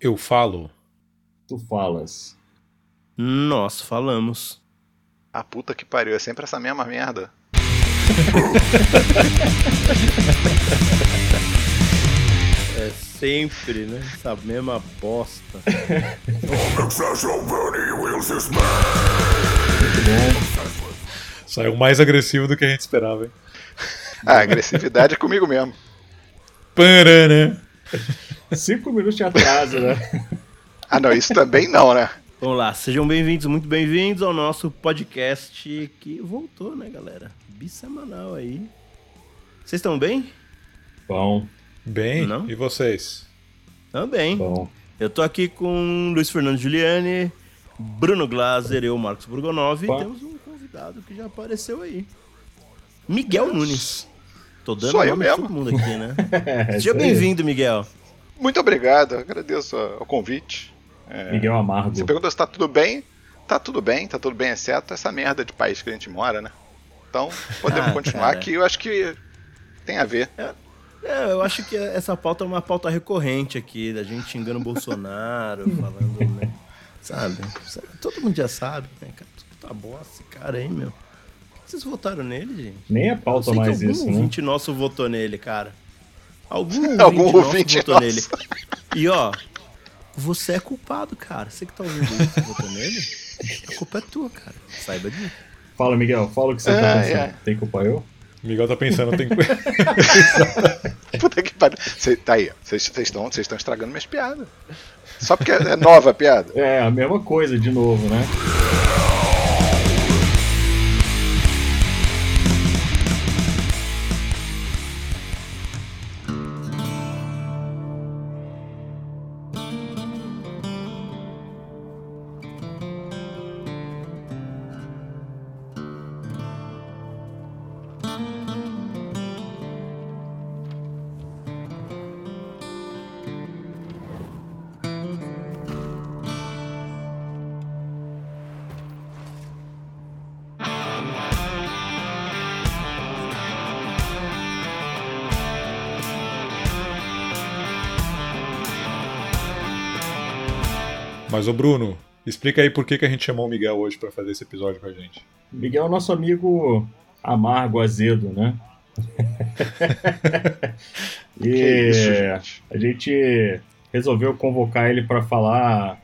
Eu falo. Tu falas. Nós falamos. A puta que pariu, é sempre essa mesma merda. É sempre, né? Essa mesma bosta. Saiu mais agressivo do que a gente esperava, hein? A agressividade é comigo mesmo. Parana. Cinco minutos de atraso, né? Ah, não, isso também não, né? Vamos lá, sejam bem-vindos, muito bem-vindos ao nosso podcast que voltou, né, galera? Bissemanal aí. Vocês estão bem? Bom, Bem, Não? e vocês? Também. bom. Eu tô aqui com Luiz Fernando Giuliani, Bruno Glaser, eu, Marcos Burgonov, e temos um convidado que já apareceu aí. Miguel Nunes. Tô dando Sou eu nome de mesmo. todo mundo aqui, né? É, Seja bem-vindo, Miguel. Muito obrigado, agradeço o convite. Miguel Amargo. Você perguntou se tá tudo bem? Tá tudo bem, tá tudo bem, exceto essa merda de país que a gente mora, né? Então, podemos Ah, continuar cara. aqui, eu acho que tem a ver. É, eu acho que essa pauta é uma pauta recorrente aqui, da gente xingando o Bolsonaro, falando, né? Sabe? Todo mundo já sabe, né, cara? Tá bom esse cara aí, meu. Por que vocês votaram nele, gente? Nem é Eu pauta que mais isso, né? nosso votou nele, cara. Algum ouvinte, Algum nosso ouvinte votou nosso. nele. E ó, você é culpado, cara. Você que tá ouvindo isso votou nele, a culpa é tua, cara. Saiba disso. Fala, Miguel, fala o que você tá É, pensando. é. Tem culpa eu? Miguel tá pensando, tem Puta que pariu. Cê, tá aí, vocês estão vocês estão estragando minhas piadas. Só porque é nova a piada. É, a mesma coisa de novo, né? Mas, ô Bruno, explica aí por que, que a gente chamou o Miguel hoje pra fazer esse episódio com a gente. Miguel é o nosso amigo amargo, azedo, né? e Que isso, gente. a gente resolveu convocar ele para falar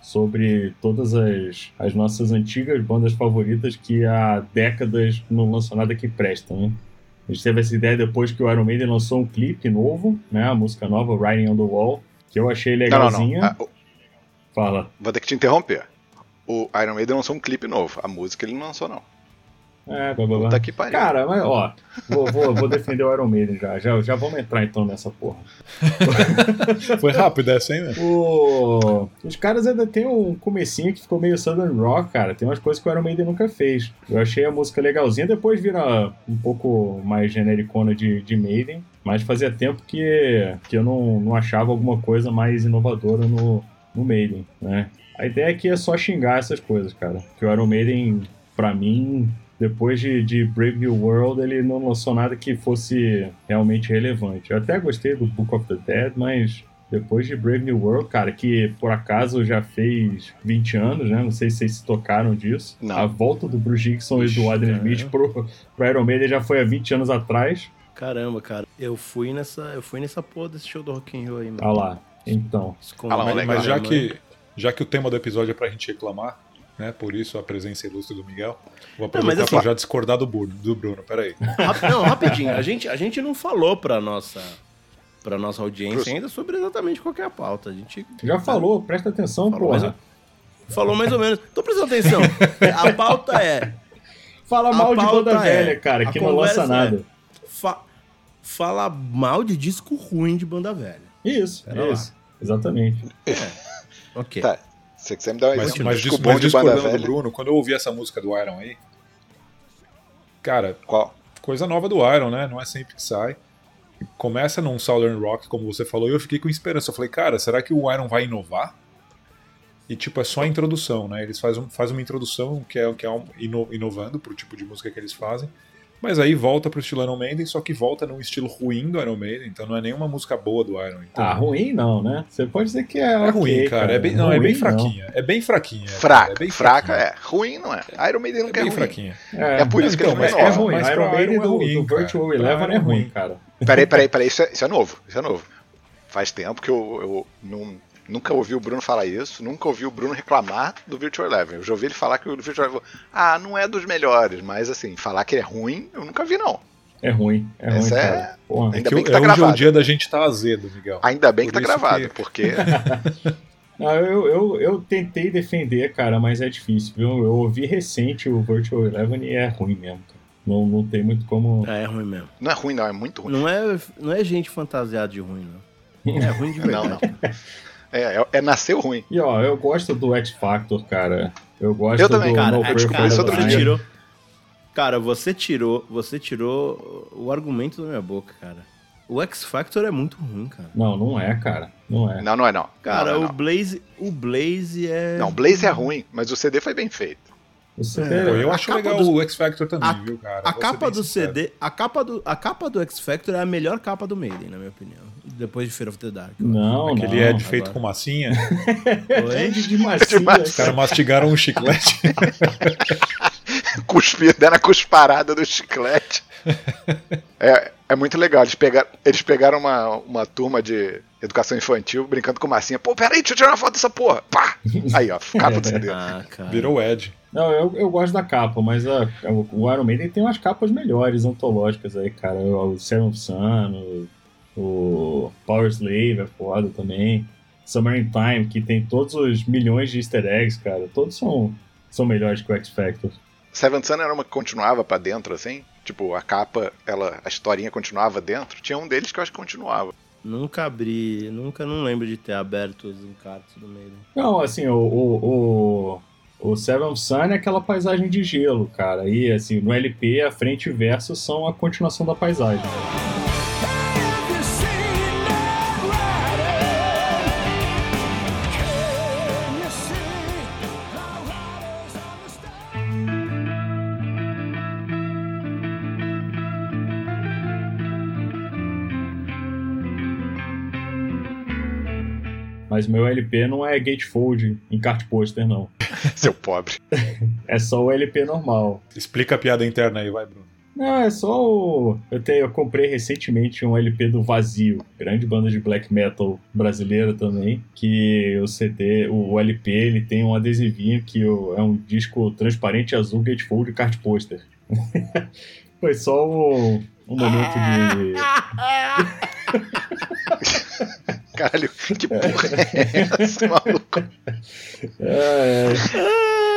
sobre todas as, as nossas antigas bandas favoritas que há décadas não lançam nada que presta, né? A gente teve essa ideia depois que o Iron Maiden lançou um clipe novo, né? A música nova, Riding on the Wall, que eu achei Não, não, legalzinha. não. Fala. vou ter que te interromper. O Iron Maiden lançou um clipe novo. A música ele não lançou, não. É, blá, blá, blá. Puta que pariu. Cara, mas ó, vou, vou, vou defender o Iron Maiden já. já. Já vamos entrar então nessa porra. Foi rápido essa, hein, né? O... Os caras ainda tem um comecinho que ficou meio Southern Rock, cara. Tem umas coisas que o Iron Maiden nunca fez. Eu achei a música legalzinha, depois vira um pouco mais genericona de, de Maiden. Mas fazia tempo que, que eu não, não achava alguma coisa mais inovadora no, no Maiden, né? A ideia aqui é só xingar essas coisas, cara. Que o Iron Maiden, pra mim, depois de, de Brave New World, ele não lançou nada que fosse realmente relevante. Eu até gostei do Book of the Dead, mas depois de Brave New World, cara, que por acaso já fez 20 anos, né? Não sei se vocês se tocaram disso. Não. A volta do Bruce Dixon e do Adrian Caramba. Smith pro, pro Iron Maiden já foi há 20 anos atrás. Caramba, cara. Eu fui nessa, eu fui nessa porra desse show do Rock in Rio aí, mano. Olha lá. Então. Ah lá, pra legal. Mas já que, já que o tema do episódio é pra gente reclamar, né? Por isso a presença ilustre do Miguel, vou aproveitar mas assim- pra já discordar do Bruno. Do Bruno peraí. Não, rapidinho. A gente, a gente não falou pra nossa, pra nossa audiência ainda sobre exatamente qual que é a pauta. A gente Já falou, presta atenção, Falou mais, falou mais ou menos. Tô prestando atenção. A pauta é. Fala mal de banda é- velha, cara, que não lança conversa nada. fa- fala mal de disco ruim de banda velha. Isso, Pera lá. isso. Exatamente. Ok. Tá. Se você quiser me dar um Mas, exemplo mas, disco bom mas de banda discordando do velha. Bruno, quando eu ouvi essa música do Iron aí, cara, Qual? coisa nova do Iron, né? Não é sempre que sai. Começa num Southern Rock, como você falou, e eu fiquei com esperança. Eu falei, cara, será que o Iron vai inovar? E, tipo, é só a introdução, né? Eles fazem, um- fazem uma introdução que é, que é um, ino- inovando pro tipo de música que eles fazem. Mas aí volta pro estilo Iron Maiden, só que volta num estilo ruim do Iron Maiden, então não é nenhuma música boa do Iron. Então... Ah, ruim não, né? Você pode dizer que é. É ok, ruim, cara. É bem, não, é Ruim, bem fraquinha. É bem fraquinha. cara. Fraca, é bem fraca é. Ruim não é. Iron Maiden É nunca é, bem ruim. fraquinha. É, É por isso que Então, mas não é é é ruim. Mas Iron pra Maiden é do, ruim, do cara. Virtual Eleven é é ruim, ruim. cara. Peraí, peraí, peraí, isso é, isso é novo. Isso é novo. Faz tempo que eu, eu não- nunca ouvi o Bruno falar isso, nunca ouvi o Bruno reclamar do Virtual Eleven. Eu já ouvi ele falar que o Virtual Eleven, ah, não é dos melhores, mas assim, falar que ele é ruim, eu nunca vi não. É ruim. É ruim, Essa é-. Porra. É Ainda que bem que é tá hoje é o gravado. dia da gente estar azedo, Miguel. Ainda bem que Por tá isso gravado, que- porque Ah, eu, eu, eu tentei defender, cara, mas é difícil, viu? Eu ouvi recente o Virtual Eleven e é ruim mesmo, cara. Não, não tem muito como. É, é ruim mesmo. não é ruim não, é muito ruim. Não é, não é gente fantasiada de ruim, não. É ruim de Não, verdade. não. É, é, é nasceu ruim. E ó, eu gosto do X Factor, cara. Eu gosto Eu também, do cara. No É, Prayer for isso the outro você Blind. dia. tirou. Cara, você tirou. Você tirou o argumento da minha boca, cara. O X Factor é muito ruim, cara. Não, não é, cara. Não é. Não, não é não. Cara, não, não, o Blaze. O Blaze é. não. Não, Blaze é ruim, mas o CD foi bem feito. Você É. Eu A acho capa legal do- o X Factor também, A- viu, cara? A Vou capa do sincero. CD, a capa do, a capa do X Factor é a melhor capa do Maiden, na minha opinião. Depois de Fear of the Dark. Não, Que não. ele é de feito agora. com massinha. Oi? É de, de massinha, De massinha. Os caras mastigaram um chiclete. Cuspir, deram a cusparada do chiclete. É, é muito legal. Eles pegaram, eles pegaram uma, uma turma de educação infantil brincando com massinha. Pô, peraí, deixa eu tirar uma foto dessa porra. Pá! Aí, ó, capa do CD. Ah. Virou o Ed. Não, eu, eu gosto da capa, mas a, o Iron Maiden tem umas capas melhores, antológicas aí, cara. O Seven Sun, o, o Power Slave é foda também. Summer in Time, que tem todos os milhões de easter eggs, cara. Todos são, são melhores que o X Factor. Seven Sun era uma que continuava pra dentro, assim. Tipo, a capa, ela, a historinha continuava dentro. Tinha um deles que eu acho que continuava. Nunca abri, nunca não lembro de ter aberto os encartes do Maiden. Não, assim, o, o, o, o Seven Sun é aquela paisagem de gelo, cara. E, assim, no LP, a frente e o verso são a continuação da paisagem. Mas meu LP não é gatefold em cart poster, não. Seu pobre. É só o LP normal. Explica a piada interna aí, vai, Bruno. Não, é só o. Eu, tenho, eu comprei recentemente um LP do Vazio, grande banda de black metal brasileira também. Que o CD, o LP, ele tem um adesivinho que é um disco transparente azul gatefold cart poster. Foi só um, um momento de. Caralho, que porra é essa, maluco? É,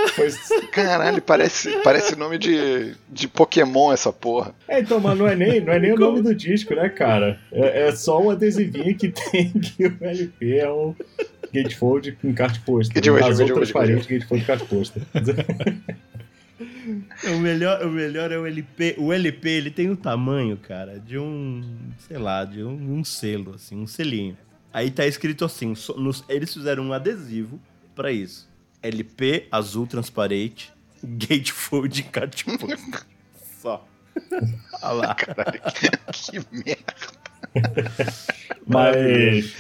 foi, Caralho, parece, parece nome de, de Pokémon essa porra. É, então, mas não é nem, não é nem o nome do disco, né, cara? É, é só o adesivinho que tem que o LP é um gatefold com cart poster. Gatefold, transparente, gatefold cart poster. O melhor, o melhor é o LP. O LP, ele tem o tamanho, cara, de um, sei lá, de um, um selo, assim, um selinho. Aí tá escrito assim, so- nos- eles fizeram um adesivo pra isso. LP azul transparente, gatefold poster. Só. Olha lá. Caralho, que, que merda. Mas,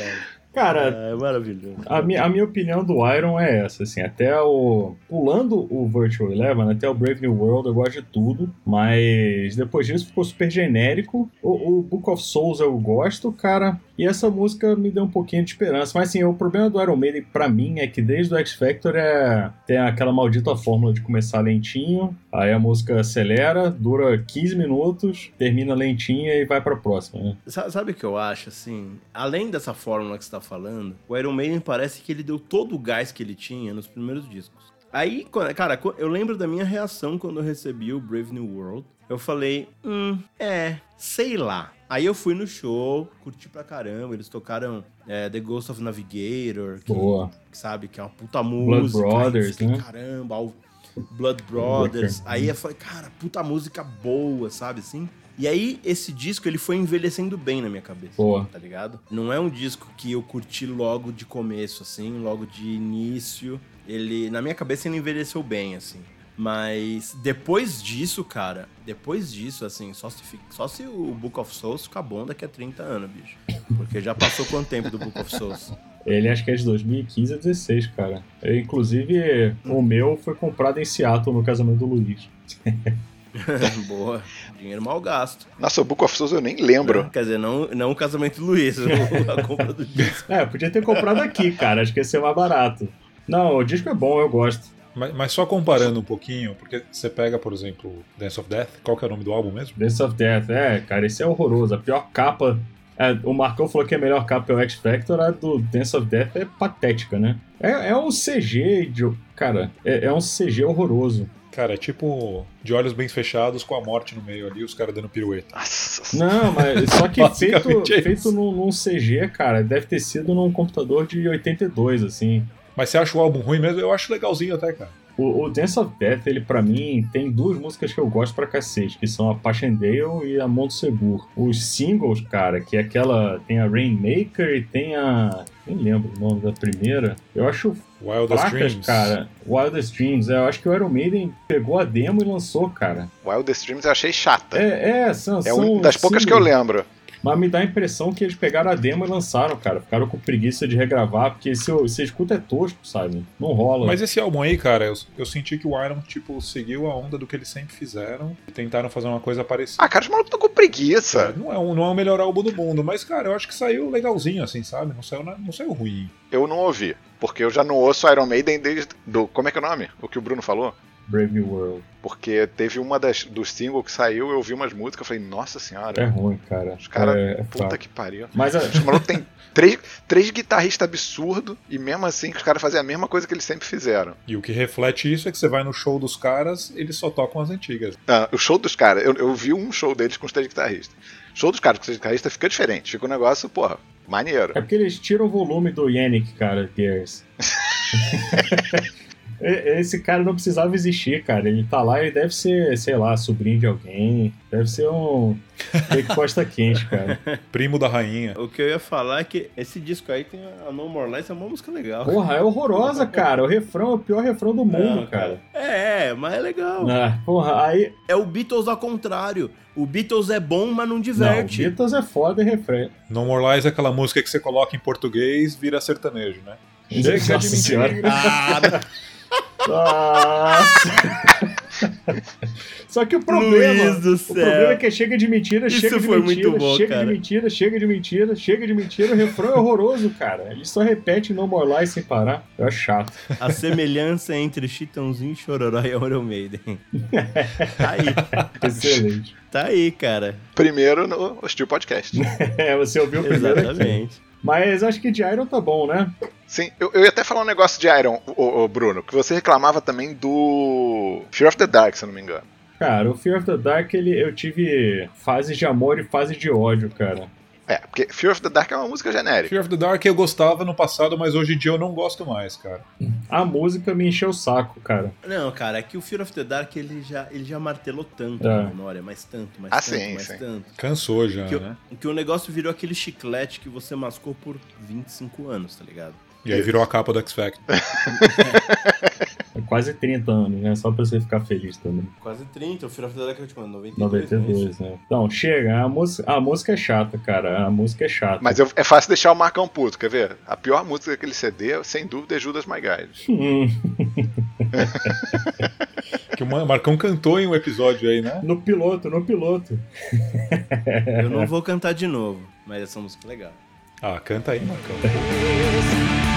cara. cara, É maravilhoso. A minha, a minha opinião do Iron é essa, assim, até o... Pulando o Virtual Eleven, até o Brave New World eu gosto de tudo, mas depois disso ficou super genérico. O, o Book of Souls eu gosto, cara, e essa música me deu um pouquinho de esperança. Mas, assim, o problema do Iron Maiden pra mim é que desde o X Factor é... tem aquela maldita fórmula de começar lentinho, aí a música acelera, dura 15 minutos, termina lentinha e vai pra próxima, né? Sa- Sabe o que eu acho, assim? Além dessa fórmula que você tá falando, o Iron Maiden parece que ele deu todo o gás que ele tinha nos primeiros discos. Aí, cara, eu lembro da minha reação quando eu recebi o Brave New World. Eu falei, hum, é, sei lá. Aí eu fui no show, curti pra caramba. Eles tocaram é, The Ghost of Navigator, que, Boa. sabe, que é uma puta música. Brothers, Aí eu fiquei, né? Caramba, o Blood Brothers. Aí eu falei, cara, puta música boa, sabe assim? E aí, esse disco, ele foi envelhecendo bem na minha cabeça. Boa. Tá ligado? Não é um disco que eu curti logo de começo, assim, logo de início. Ele, na minha cabeça, ele envelheceu bem, assim. Mas depois disso, cara, depois disso, assim, só se, só se o Book of Souls ficar bom daqui a 30 anos, bicho. Porque já passou quanto tempo do Book of Souls? Ele acho que é de 2015 a 16, cara. Eu, inclusive, o meu foi comprado em Seattle no casamento do Luiz. Boa. Dinheiro mal gasto. Nossa, o Book of Souls eu nem lembro. Quer dizer, não, não o casamento do Luiz, a compra do disco. É, podia ter comprado aqui, cara. Acho que ia ser mais barato. Não, o disco é bom, eu gosto. Mas, mas, só comparando um pouquinho, porque você pega, por exemplo, Dance of Death, qual que é o nome do álbum mesmo? Dance of Death, é, cara, esse é horroroso. A pior capa. É, o Marcão falou que a melhor capa é o X Factor, a do Dance of Death é patética, né? É, é um CG, de, cara, é, é um CG horroroso. Cara, é tipo de olhos bem fechados com a morte no meio ali, os caras dando pirueta. Nossa. Não, mas só que feito, é feito num, num, CG, cara, deve ter sido num computador de 82, assim. Mas você acha o álbum ruim mesmo? Eu acho legalzinho até, cara. O, o Dance of Death, ele para mim tem duas músicas que eu gosto pra cacete, que são a Passchendaele e a Monte Segur. Os singles, cara, que é aquela. Tem a Rainmaker e tem a. Nem lembro o nome da primeira. Eu acho Wildest placas, Dreams. cara. Wildest Dreams. Eu acho que o Iron Maiden pegou a demo e lançou, cara. Wildest Dreams eu achei chata. É, é, são, é uma das poucas que eu lembro. Mas me dá a impressão que eles pegaram a demo e lançaram, cara. Ficaram com preguiça de regravar, porque se você escuta é tosco, sabe? Não rola. Mas esse álbum aí, cara, eu, eu senti que o Iron, tipo, seguiu a onda do que eles sempre fizeram e tentaram fazer uma coisa parecida. Ah, cara, os malucos estão com preguiça. É, não, é um, não é o melhor álbum do mundo, mas, cara, eu acho que saiu legalzinho, assim, sabe? Não saiu, não saiu ruim. Eu não ouvi, porque eu já não ouço Iron Maiden desde. Do, como é que é o nome? O que o Bruno falou? Brave New World. Porque teve uma das, dos singles que saiu, eu ouvi umas músicas, eu falei, nossa senhora. É ruim, cara. Os caras, é, é puta que pariu. Mas a... Os malucos tem três, três guitarristas absurdos e mesmo assim os caras fazem a mesma coisa que eles sempre fizeram. E o que reflete isso é que você vai no show dos caras, eles só tocam as antigas. Ah, o show dos caras, eu, eu vi um show deles com os três guitarristas. Show dos caras com os três guitarristas fica diferente, fica um negócio, porra, maneiro. É porque eles tiram o volume do Yannick, cara, Gears. Esse cara não precisava existir, cara. Ele tá lá e deve ser, sei lá, sobrinho de alguém. Deve ser um. Fake Costa Quente, cara. Primo da rainha. O que eu ia falar é que esse disco aí tem a No More Lies, é uma música legal. Porra, é horrorosa, cara. O refrão é o pior refrão do mundo, Não, cara. É, mas é legal. Ah, porra, aí. É o Beatles ao contrário. O Beatles é bom, mas não Não, diverte. Beatles é foda e refrão. No More Lies é aquela música que você coloca em português, vira sertanejo, né? Chega de Nossa senhora. mentira. Ah, Nossa. Só que o problema, o problema é que chega de mentira, Isso chega de foi mentira, muito bom, chega cara. de mentira, chega de mentira, chega de mentira, o refrão é horroroso, cara. Ele só repete No More Lies sem parar. É chato. a semelhança entre Chitãozinho, Chororó e Iron Maiden. Tá aí. Excelente. Tá aí, cara. Primeiro no Steel Podcast. É, você ouviu o primeiro aqui. Mas acho que de Iron tá bom, né? Sim, eu, eu ia até falar um negócio de Iron, o, Bruno, que você reclamava também do Fear of the Dark, se eu não me engano. Cara, o Fear of the Dark, ele, eu tive fases de amor e fases de ódio, cara. É, porque Fear of the Dark é uma música genérica. Fear of the Dark eu gostava no passado, mas hoje em dia eu não gosto mais, cara. A música me encheu o saco, cara. Não, cara, é que o Fear of the Dark ele já, ele já martelou tanto É. na memória, mas tanto, mas Ah, tanto, sim, mas sim. tanto. Cansou já, Que, né? o, que o negócio virou aquele chiclete que você mascou por 25 anos, tá ligado? E aí virou a capa do X Factor. É quase 30 anos, né? Só pra você ficar feliz também. Quase 30, o of the Dark é tipo 92. né? 92, né? Então, chega. A música, a música é chata, cara. A música é chata. Mas eu- é fácil deixar o Marcão puto, quer ver? A pior música daquele CD, sem dúvida, é Judas My Guide. Hum, Que o Ma- Marcão cantou em um episódio aí, né? no piloto, no piloto. Eu não vou cantar de novo, mas essa música é legal. Ah, canta aí, Marcão.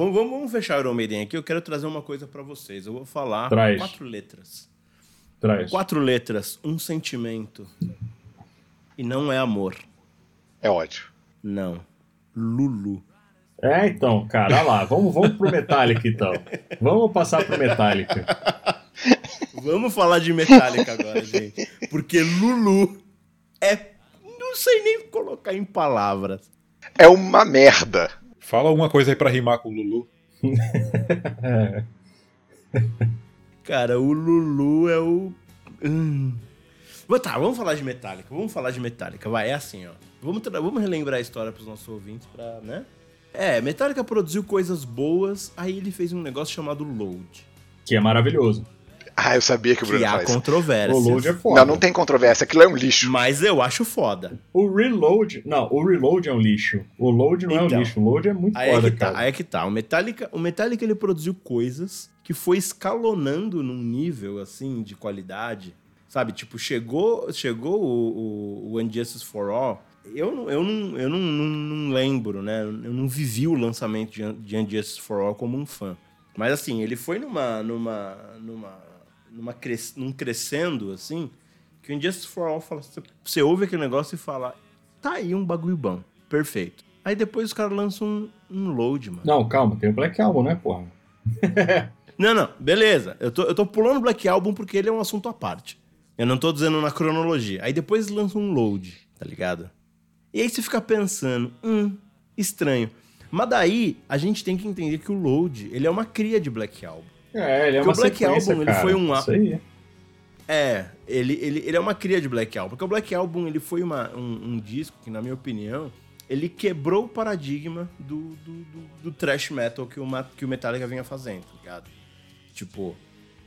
vamos, vamos vamos fechar o Iron Maiden aqui. Eu quero trazer uma coisa pra vocês. Eu vou falar Traz. quatro letras. Traz. Quatro letras, um sentimento. E não é amor. É ótimo. Não. Lulu. É, então, cara, olha lá. Vamos, vamos pro Metallica, então. Vamos passar pro Metallica. Vamos falar de Metallica agora, gente. Porque Lulu é. Não sei nem colocar em palavras. É uma merda. Fala alguma coisa aí pra rimar com o Lulu. Cara, o Lulu é o. Hum. Tá, vamos falar de Metallica. Vamos falar de Metallica. Vai, é assim, ó. Vamos, tra- vamos relembrar a história pros nossos ouvintes, pra, né? É, Metallica produziu coisas boas, aí ele fez um negócio chamado Load. Que é maravilhoso. Ah, eu sabia que o Bruno Que há faz. controvérsias. O Load é foda. Não, não tem controvérsia. Aquilo é um lixo. Mas eu acho foda. O Reload. Não, o Reload é um lixo. O Load não é Então, um lixo. O Load é muito Aí é foda, que tá, cara. aí é que tá. O Metallica, o Metallica ele produziu coisas que foi escalonando num nível assim de qualidade, sabe? Tipo, chegou, chegou o, o, o Injustice for All. Eu, não- eu, não, eu não, não, não lembro, né? Eu não vivi o lançamento de, de Injustice for All como um fã. Mas assim, ele foi numa. numa. numa. Numa cres, num crescendo, assim, que o Injustice for All fala. Você, ouve aquele negócio e fala. Tá aí um bagulho bom. Perfeito. Aí depois os caras lançam um, um load, mano. Não, calma, tem o Black Album, né, porra? Não, não, beleza. Eu tô, eu tô pulando o Black Album porque ele é um assunto à parte. Eu não tô dizendo na cronologia. Aí depois lançam um load, tá ligado? E aí você fica pensando, hum, estranho. Mas daí a gente tem que entender que o load, ele é uma cria de Black Album. É, ele é uma o Black Album, ele cara. foi um Isso aí. É, ele, ele, ele é uma cria de Black Album. Porque o Black Album, ele foi uma, um, um disco que, na minha opinião, ele quebrou o paradigma do, do, do, do thrash metal que o, que o Metallica vinha fazendo, tá ligado? Tipo,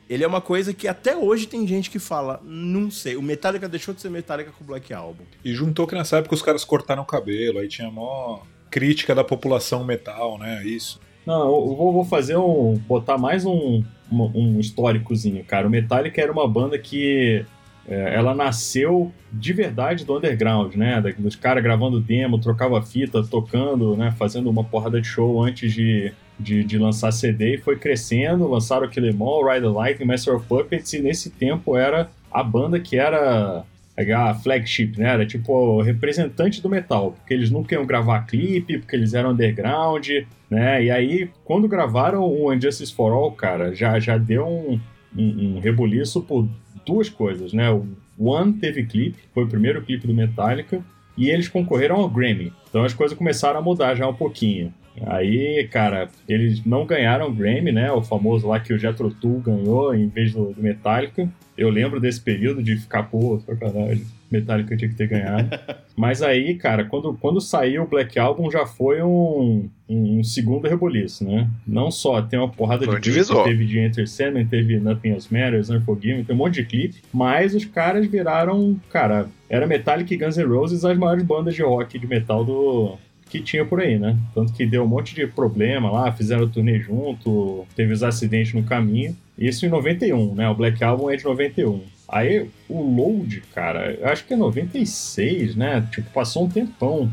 ele é uma coisa que até hoje tem gente que fala, não sei, o Metallica deixou de ser Metallica com o Black Album. E juntou que nessa época os caras cortaram o cabelo, aí tinha mó crítica da população metal, né? Isso. Não, eu vou, vou fazer um. botar mais um, um, um históricozinho, cara. O Metallica era uma banda que. é, ela nasceu de verdade do underground, né? Dos caras gravando demo, trocava fita, tocando, né? Fazendo uma porrada de show antes de, de, de lançar CD e foi crescendo. Lançaram Kill Em All, Ride the Lightning, Master of Puppets e nesse tempo era a banda que era a flagship, né? Era tipo o representante do metal, porque eles nunca iam gravar clipe, porque eles eram underground, né? E aí, quando gravaram o Injustice for All, cara, já, já deu um, um, um rebuliço por duas coisas, né? O One teve clipe, foi o primeiro clipe do Metallica, e eles concorreram ao Grammy. Então as coisas começaram a mudar já um pouquinho. Aí, cara, eles não ganharam o Grammy, né? O famoso lá que o Jethro Tull ganhou em vez do, do Metallica. Eu lembro desse período de ficar, pô, sacanagem. Metallica tinha que ter ganhado. Mas aí, cara, quando, quando saiu o Black Album já foi um, um, um segundo reboliço, né? Não só tem uma porrada Foi de divisor. teve de Enter Sandman, teve Nothing Else Matters, Unforgiven, tem um monte de clipe, mas os caras viraram, cara, era Metallica e Guns N' Roses as maiores bandas de rock de metal do que tinha por aí, né? Tanto que deu um monte de problema lá, fizeram turnê junto, teve os acidentes no caminho. Isso em 91, né? O Black Album é de 91. Aí o Load, cara, acho que é 96, né? Tipo, passou um tempão.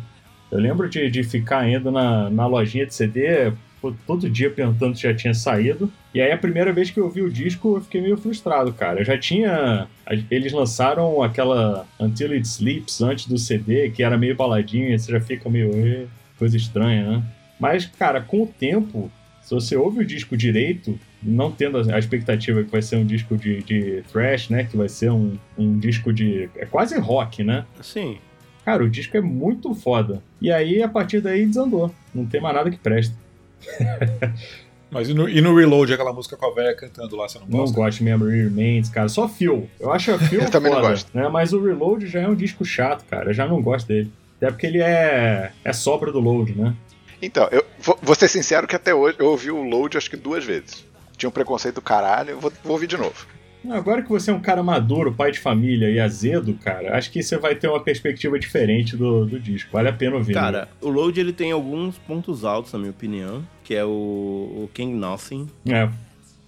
Eu lembro de, de ficar ainda na, na lojinha de CD todo dia perguntando se já tinha saído. E aí a primeira vez que eu vi o disco eu fiquei meio frustrado, cara. Eu já tinha. Eles lançaram aquela Until It Sleeps antes do CD, que era meio baladinha, e você já fica meio. Coisa estranha, né? Mas, cara, com o tempo, se você ouve o disco direito, não tendo a a expectativa que vai ser um disco de, de thrash, né? Que vai ser um, um disco de. É quase rock, né? Sim. Cara, o disco é muito foda. E aí, a partir daí, desandou. Não tem mais nada que presta. Mas e no, e no Reload, aquela música com a velha cantando lá, você não Não gosta? gosto de Memory Remains, cara. Só Phil. Eu acho a Phil Eu também não foda, gosto. Né? Mas o Reload já é um disco chato, cara. Eu já não gosto dele. Até porque ele é, é sobra do Load, né? Então, eu vou, vou ser sincero que até hoje eu ouvi o Load acho que duas vezes. Tinha um preconceito do caralho, eu vou, vou ouvir de novo. Agora que você é um cara maduro, pai de família e azedo, cara, acho que você vai ter uma perspectiva diferente do, do disco. Vale a pena ouvir. né? Cara, o Load ele tem alguns pontos altos, na minha opinião, que é o, o King Nothing. É,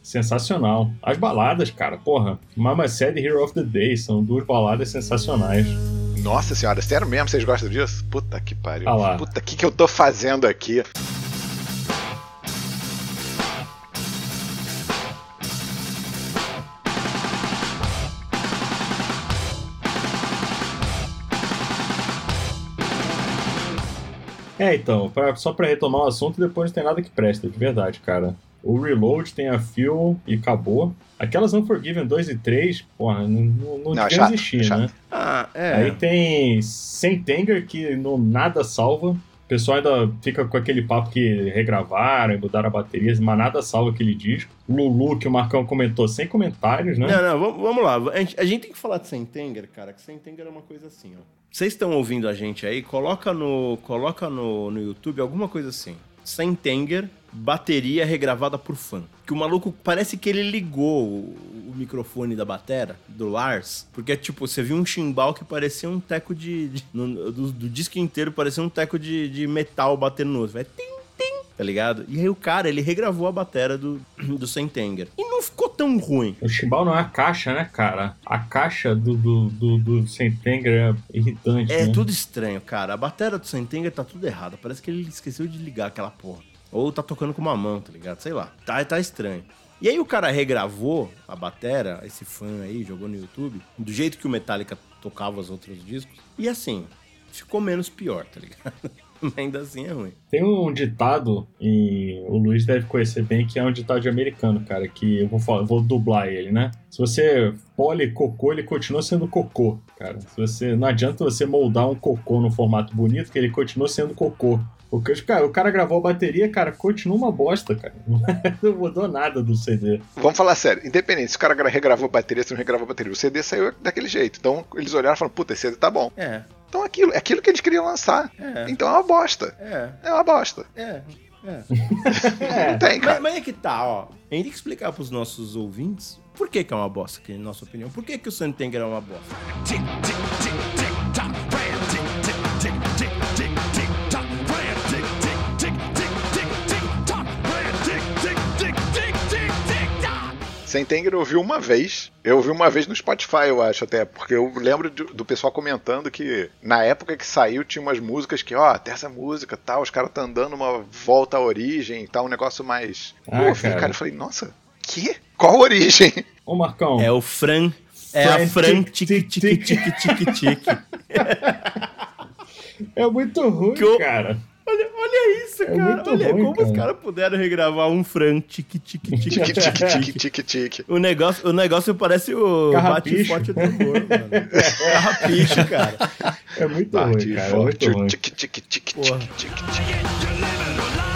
sensacional. As baladas, cara, porra. Mama Said e Hero of the Day são duas baladas sensacionais. Nossa senhora, sério mesmo? Vocês gostam disso? Puta que pariu. Ah lá. Puta, o que, que eu tô fazendo aqui? É, então, pra- só pra retomar o assunto, depois não tem nada que presta, de verdade, cara. O Reload tem a Fuel e acabou. Aquelas Unforgiven 2 e 3, porra, não, não, não Não, chato, existir, chato. né? Ah, é. Aí tem Sentenger, que no nada salva. O pessoal ainda fica com aquele papo que regravaram e mudaram a bateria, mas nada salva aquele disco. Lulu, que o Marcão comentou, sem comentários, né? Não, não, vamos, vamos lá. A gente, a gente tem que falar de Sentenger, cara, que Sentenger é uma coisa assim, ó. Vocês estão ouvindo a gente aí? Coloca no, coloca no, no YouTube alguma coisa assim. Sentenger, bateria regravada por fã. Que o maluco parece que ele ligou o, o microfone da batera, do Lars, porque, tipo, você viu um chimbal que parecia um teco de. de- no- do, do disco inteiro parecia um teco de, de metal batendo no outro. Vai tá ligado? E aí o cara, ele regravou a batera do, do Sentenger. E não ficou tão ruim. O chimbal não é a caixa, né, cara? A caixa do, do, do, do Sentenger é irritante, É né? tudo estranho, cara. A bateria do Sentenger tá tudo errado. Parece que ele esqueceu de ligar aquela porra. Ou tá tocando com uma mão, tá ligado? Sei lá. Tá, tá estranho. E aí o cara regravou a batera, esse fã aí, jogou no YouTube, do jeito que o Metallica tocava os outros discos. E assim, ficou menos pior, tá ligado? Mas ainda assim é ruim. Tem um ditado, e o Luiz deve conhecer bem, que é um ditado de americano, cara, que eu vou, falar, vou dublar ele, né? Se você pole cocô, ele continua sendo cocô, cara. Se você, não adianta você moldar um cocô no formato bonito, que ele continua sendo cocô. Porque cara, o cara gravou a bateria, cara, continua uma bosta, cara. Não mudou nada do CD. Vamos falar sério, independente, se o cara regravou a bateria, se não regravou a bateria, o CD saiu daquele jeito. Então eles olharam e falaram, puta, esse CD tá bom. É, Então aquilo, é aquilo que eles queriam lançar. é, Então é uma bosta. é, É uma bosta. é. é. Não tem, Mas, cara. mas é que tá, ó. A gente tem que explicar pros nossos ouvintes por que, que é uma bosta, que, na nossa opinião. Por que, que o Sentenger é uma bosta? Sentenger eu ouvi uma vez. Eu ouvi uma vez no Spotify, eu acho, até. Porque eu lembro do, do pessoal comentando que na época que saiu tinha umas músicas que, ó, tem essa música tal, os caras tá dando uma volta à origem e tal, um negócio mais. Ah, eu ouvi, cara. cara, eu falei, nossa, que? Qual a origem? Ô, Marcão. É o Fran. É a Fran Fran tic, tic tic, tic tic. É muito ruim, Que o- cara. Olha, olha isso, É cara. muito olha ruim, como os cara. caras puderam regravar um Fran tic tic tic Tique, tic. tique, tique, tique, tique. O negócio, o negócio parece o Carrapicho. bate-forte do amor, mano. Carrapicho, cara. É muito ruim, Bate cara. É muito forte, ruim. tique, tique, tique, Porra. tique, tique, tique.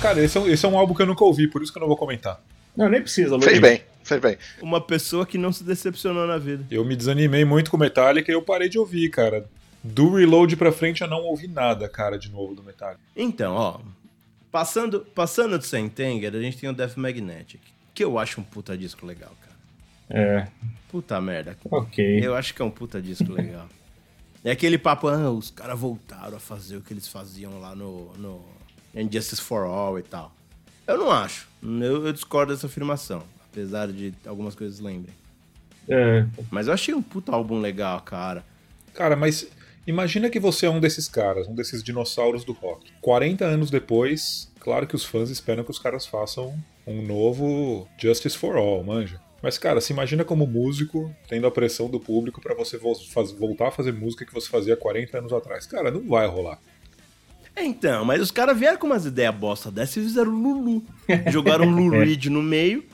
Cara, esse é, um, esse é um álbum que eu nunca ouvi, por isso que eu não vou comentar. Não, nem precisa, Luiz. Fez bem, fez bem. Uma pessoa que não se decepcionou na vida. Eu me desanimei muito com Metallica e eu parei de ouvir, cara. Do Reload pra frente eu não ouvi nada, cara, de novo do Metallica. Então, ó. Passando, passando de Sentenger, a gente tem o Death Magnetic. Que eu acho um puta disco legal, cara. É, Puta merda. ok. Eu acho que é um puta disco legal. É aquele papo, ah, os caras voltaram a fazer o que eles faziam lá no, no Injustice for All e tal. Eu não acho. Eu, eu discordo dessa afirmação. Apesar de algumas coisas lembrem. É, Mas eu achei um puta álbum legal, cara. Cara, mas imagina que você é um desses caras, um desses dinossauros do rock. 40 anos depois, claro que os fãs esperam que os caras façam um novo Justice for All, manja. Mas, cara, se imagina como músico, tendo a pressão do público pra você voltar a fazer música que você fazia 40 anos atrás. Cara, não vai rolar. É, então, mas os caras vieram com umas ideias bosta dessa e fizeram Lulu. Jogaram Lou Reed no meio.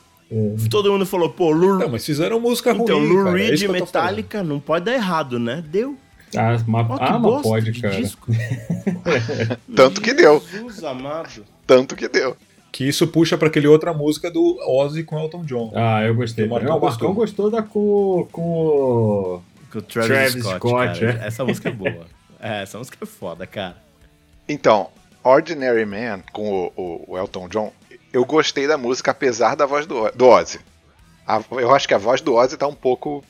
Todo mundo falou, pô, Lou Não, mas fizeram música Então, ruim, Lou cara. é Reed falando. Metallica não pode dar errado, né? Deu. ah, mas, que ah, mas pode, de cara. disco. Tanto que deu. Jesus amado. Tanto que deu. Que isso puxa pra aquele outra música do Ozzy com Elton John. Ah, eu gostei. O Marcão Marcão gostou da com, com o... Com o Travis, Travis Scott, Scott, cara. é. Essa música é boa. É, essa música é foda, cara. Então, Ordinary Man com o, o- Elton John, eu gostei da música apesar da voz do, do Ozzy. A- eu acho que a voz do Ozzy tá um pouco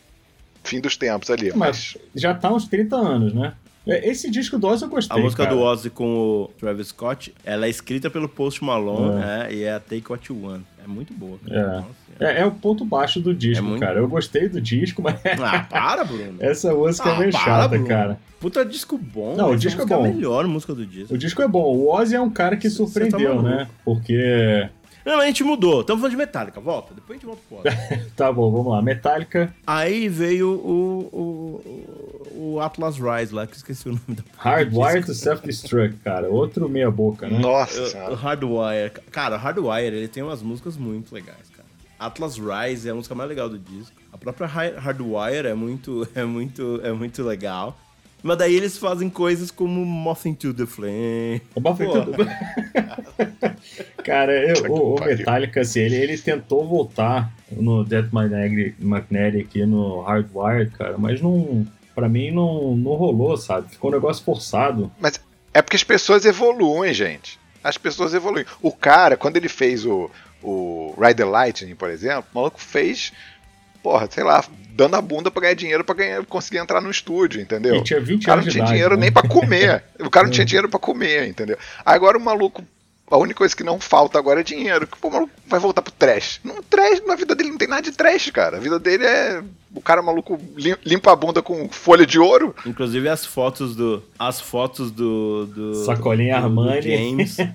fim dos tempos ali, mas, Mas já tá uns 30 anos, né? É, Esse disco do Ozzy eu gostei, A música cara. do Ozzy com o Travis Scott, ela é escrita pelo Post Malone, né? E é a Take What You Want. É muito boa. cara. É. Nossa, É, é o ponto baixo do disco, É cara. Eu gostei do disco, mas Ah, para, Bruno. essa música é Ah, meio para, chata, Bruno. cara. Puta disco bom. Não, o disco é bom. a melhor música do disco. O disco é bom. O Ozzy é um cara que tá surpreendeu, maluco. né? Porque. Não, a gente mudou. Estamos falando de Metallica. Volta. Depois a gente volta pro Ozzy. Tá bom, vamos lá. Metallica, Aí veio o, o, o Atlas Rise lá, que eu esqueci o nome da Hardwired to Self-Destruct, cara. Outro meia-boca, né? Nossa O- O. Hardwire. Cara, o Hardwire, ele tem umas músicas muito legais, cara. Atlas Rise é a música mais legal do disco. A própria Hardwire é muito, é muito, é muito legal. Mas daí eles fazem coisas como Moth into the Flame. O Buffett Pô. tudo. Cara, eu- o, o. Metallica, assim, ele, ele tentou voltar no Death Magnetic, Magnetic e no Hardwired, cara, mas não. Pra mim não, não rolou, sabe? Ficou um negócio forçado. Mas é porque as pessoas evoluem, gente. As pessoas evoluem. O cara, quando ele fez o, o Ride the Lightning, por exemplo, o maluco fez, porra, sei lá, dando a bunda pra ganhar dinheiro pra ganhar, conseguir entrar no estúdio, entendeu? Tinha O 20 cara não tinha idade, dinheiro né? nem pra comer. O cara não tinha dinheiro pra comer, entendeu? Agora o maluco. A única coisa que não falta agora é dinheiro. Que o maluco vai voltar pro trash. Não, trash, na vida dele não tem nada de trash, cara. A vida dele é. O cara maluco lim- limpa a bunda com folha de ouro. Inclusive as fotos do. As fotos do. do Sacolinha do- do Armani. James.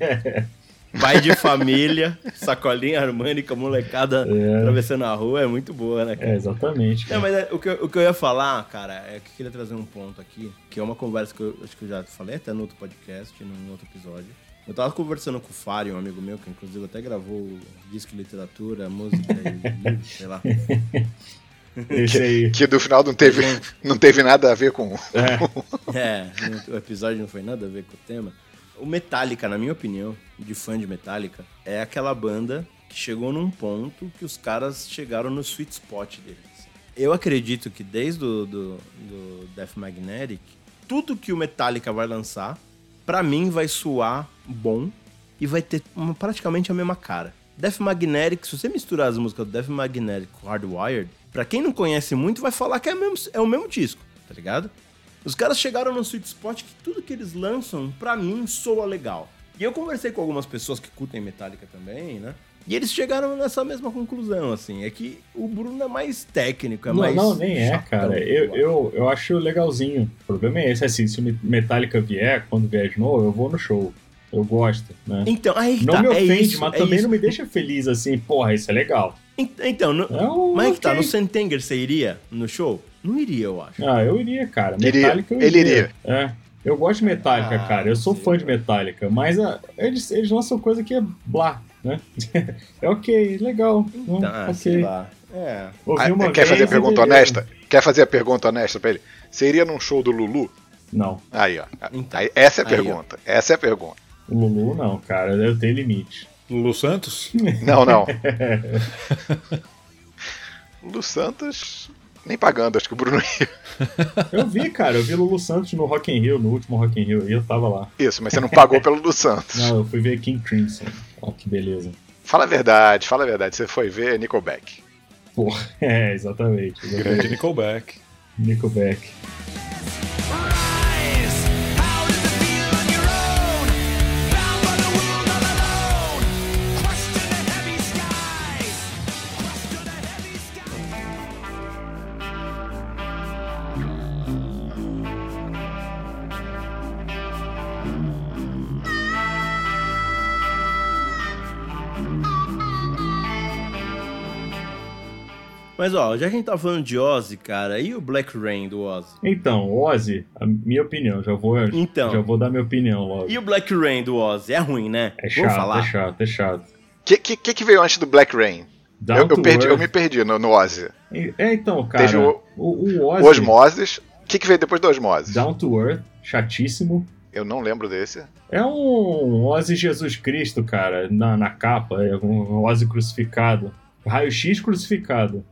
Pai de família, sacolinha Armani com a molecada É. atravessando a rua, é muito boa, né, cara? É, exatamente. Não, cara. mas é, o, que, eu- o que eu ia falar, cara, é que eu queria trazer um ponto aqui, que é uma conversa que eu acho que eu já falei até no outro podcast, num outro episódio. Eu tava conversando com o Fário, um amigo meu, que inclusive até gravou o disco de literatura, música e livro, sei lá. Esse aí. Que do final não teve, não teve nada a ver com. É, É, o episódio não foi nada a ver com o tema. O Metallica, na minha opinião, de fã de Metallica, é aquela banda que chegou num ponto que os caras chegaram no sweet spot deles. Eu acredito que desde o do, do Death Magnetic, tudo que o Metallica vai lançar, pra mim vai soar bom e vai ter uma- praticamente a mesma cara. Death Magnetic, se você misturar as músicas do Death Magnetic com Hardwired, pra quem não conhece muito, vai falar que é, mesmo, é o mesmo disco, tá ligado? Os caras chegaram no sweet spot que tudo que eles lançam, pra mim, soa legal. E eu conversei com algumas pessoas que curtem Metallica também, né? E eles chegaram nessa mesma conclusão, assim. É que o Bruno é mais técnico, é não, mais. não, nem é, cara. Eu, eu, eu acho legalzinho. O problema é esse, assim, se o Metallica vier, quando vier de novo, eu vou no show. Eu gosto, né? Então, aí que Não tá, me é ofende, isso, mas é também isso. não me deixa feliz assim, porra, isso é legal. Ent- Então, no... É um mas é que tá, no Sentenger você iria no show? Não iria, eu acho. Ah, eu iria, cara. Iria. Metallica eu Ele iria. iria. É. Eu gosto de Metallica, Ah, cara. Eu sou fã de. Metallica, mas ah, eles, eles lançam coisa que é blá, né? é ok, legal. hum, Então, ah, sei lá. É. Ah, quer fazer a pergunta honesta? Quer fazer a pergunta honesta pra ele? Você iria num show do Lulu? Não, Aí, ó. Então. Aí, essa é a Aí, ó. pergunta. Essa é a pergunta. o Lulu não, cara. Eu tenho limite. Lulu Santos? Não, não. Lulu Santos, nem pagando, acho que o Bruno ia. Eu vi, cara. Eu vi Lulu Santos no Rock in Rio, no último Rock in Rio. E eu tava lá. Isso, mas você não pagou pelo Lulu Santos. Não, eu fui ver King Crimson. Ó, que beleza. Fala a verdade, fala a verdade. Você foi ver Nickelback. Porra, é, exatamente. Grande exatamente. Nickelback. Nickelback. Mas ó, já que a gente tá falando de Ozzy, cara, e o Black Rain do Ozzy? Então, Ozzy, a minha opinião, já vou, Então. já vou dar minha opinião logo. E o Black Rain do Ozzy? É ruim, né? É chato, falar? é chato, é chato. O que, que, que que veio antes do Black Rain? Down Eu, eu perdi, eu me perdi no, no Ozzy. É, então, cara, Teve o- o, o Ozzy, Osmoses. O que, que veio depois do Osmoses? Down to Earth, chatíssimo. Eu não lembro desse. É um Ozzy Jesus Cristo, cara, na, na capa, é um Ozzy crucificado. Raio-X crucificado.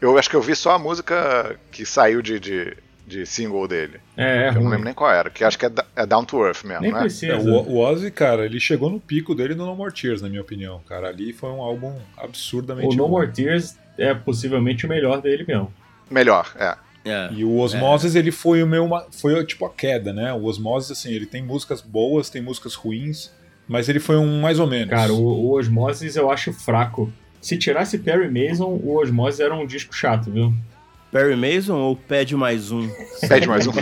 Eu acho que eu vi só a música que saiu de, de, de single dele. É, é eu não lembro nem qual era, que acho que é, da- é Down to Earth mesmo, Nem né? precisa. É, o, o Ozzy, cara, ele chegou no pico dele no No More Tears, na minha opinião. Cara, ali foi um álbum absurdamente O No bom. More Tears é possivelmente o melhor dele mesmo. Melhor, é. É. E o Osmosis, ele foi o meu. Foi tipo a queda, né? O Osmosis, assim, ele tem músicas boas, tem músicas ruins, mas ele foi um mais ou menos. Cara, o, o Osmosis eu acho fraco. Se tirasse Perry Mason, o Osmose era um disco chato, viu? Perry Mason ou Pede Mais Um? Pede mais um.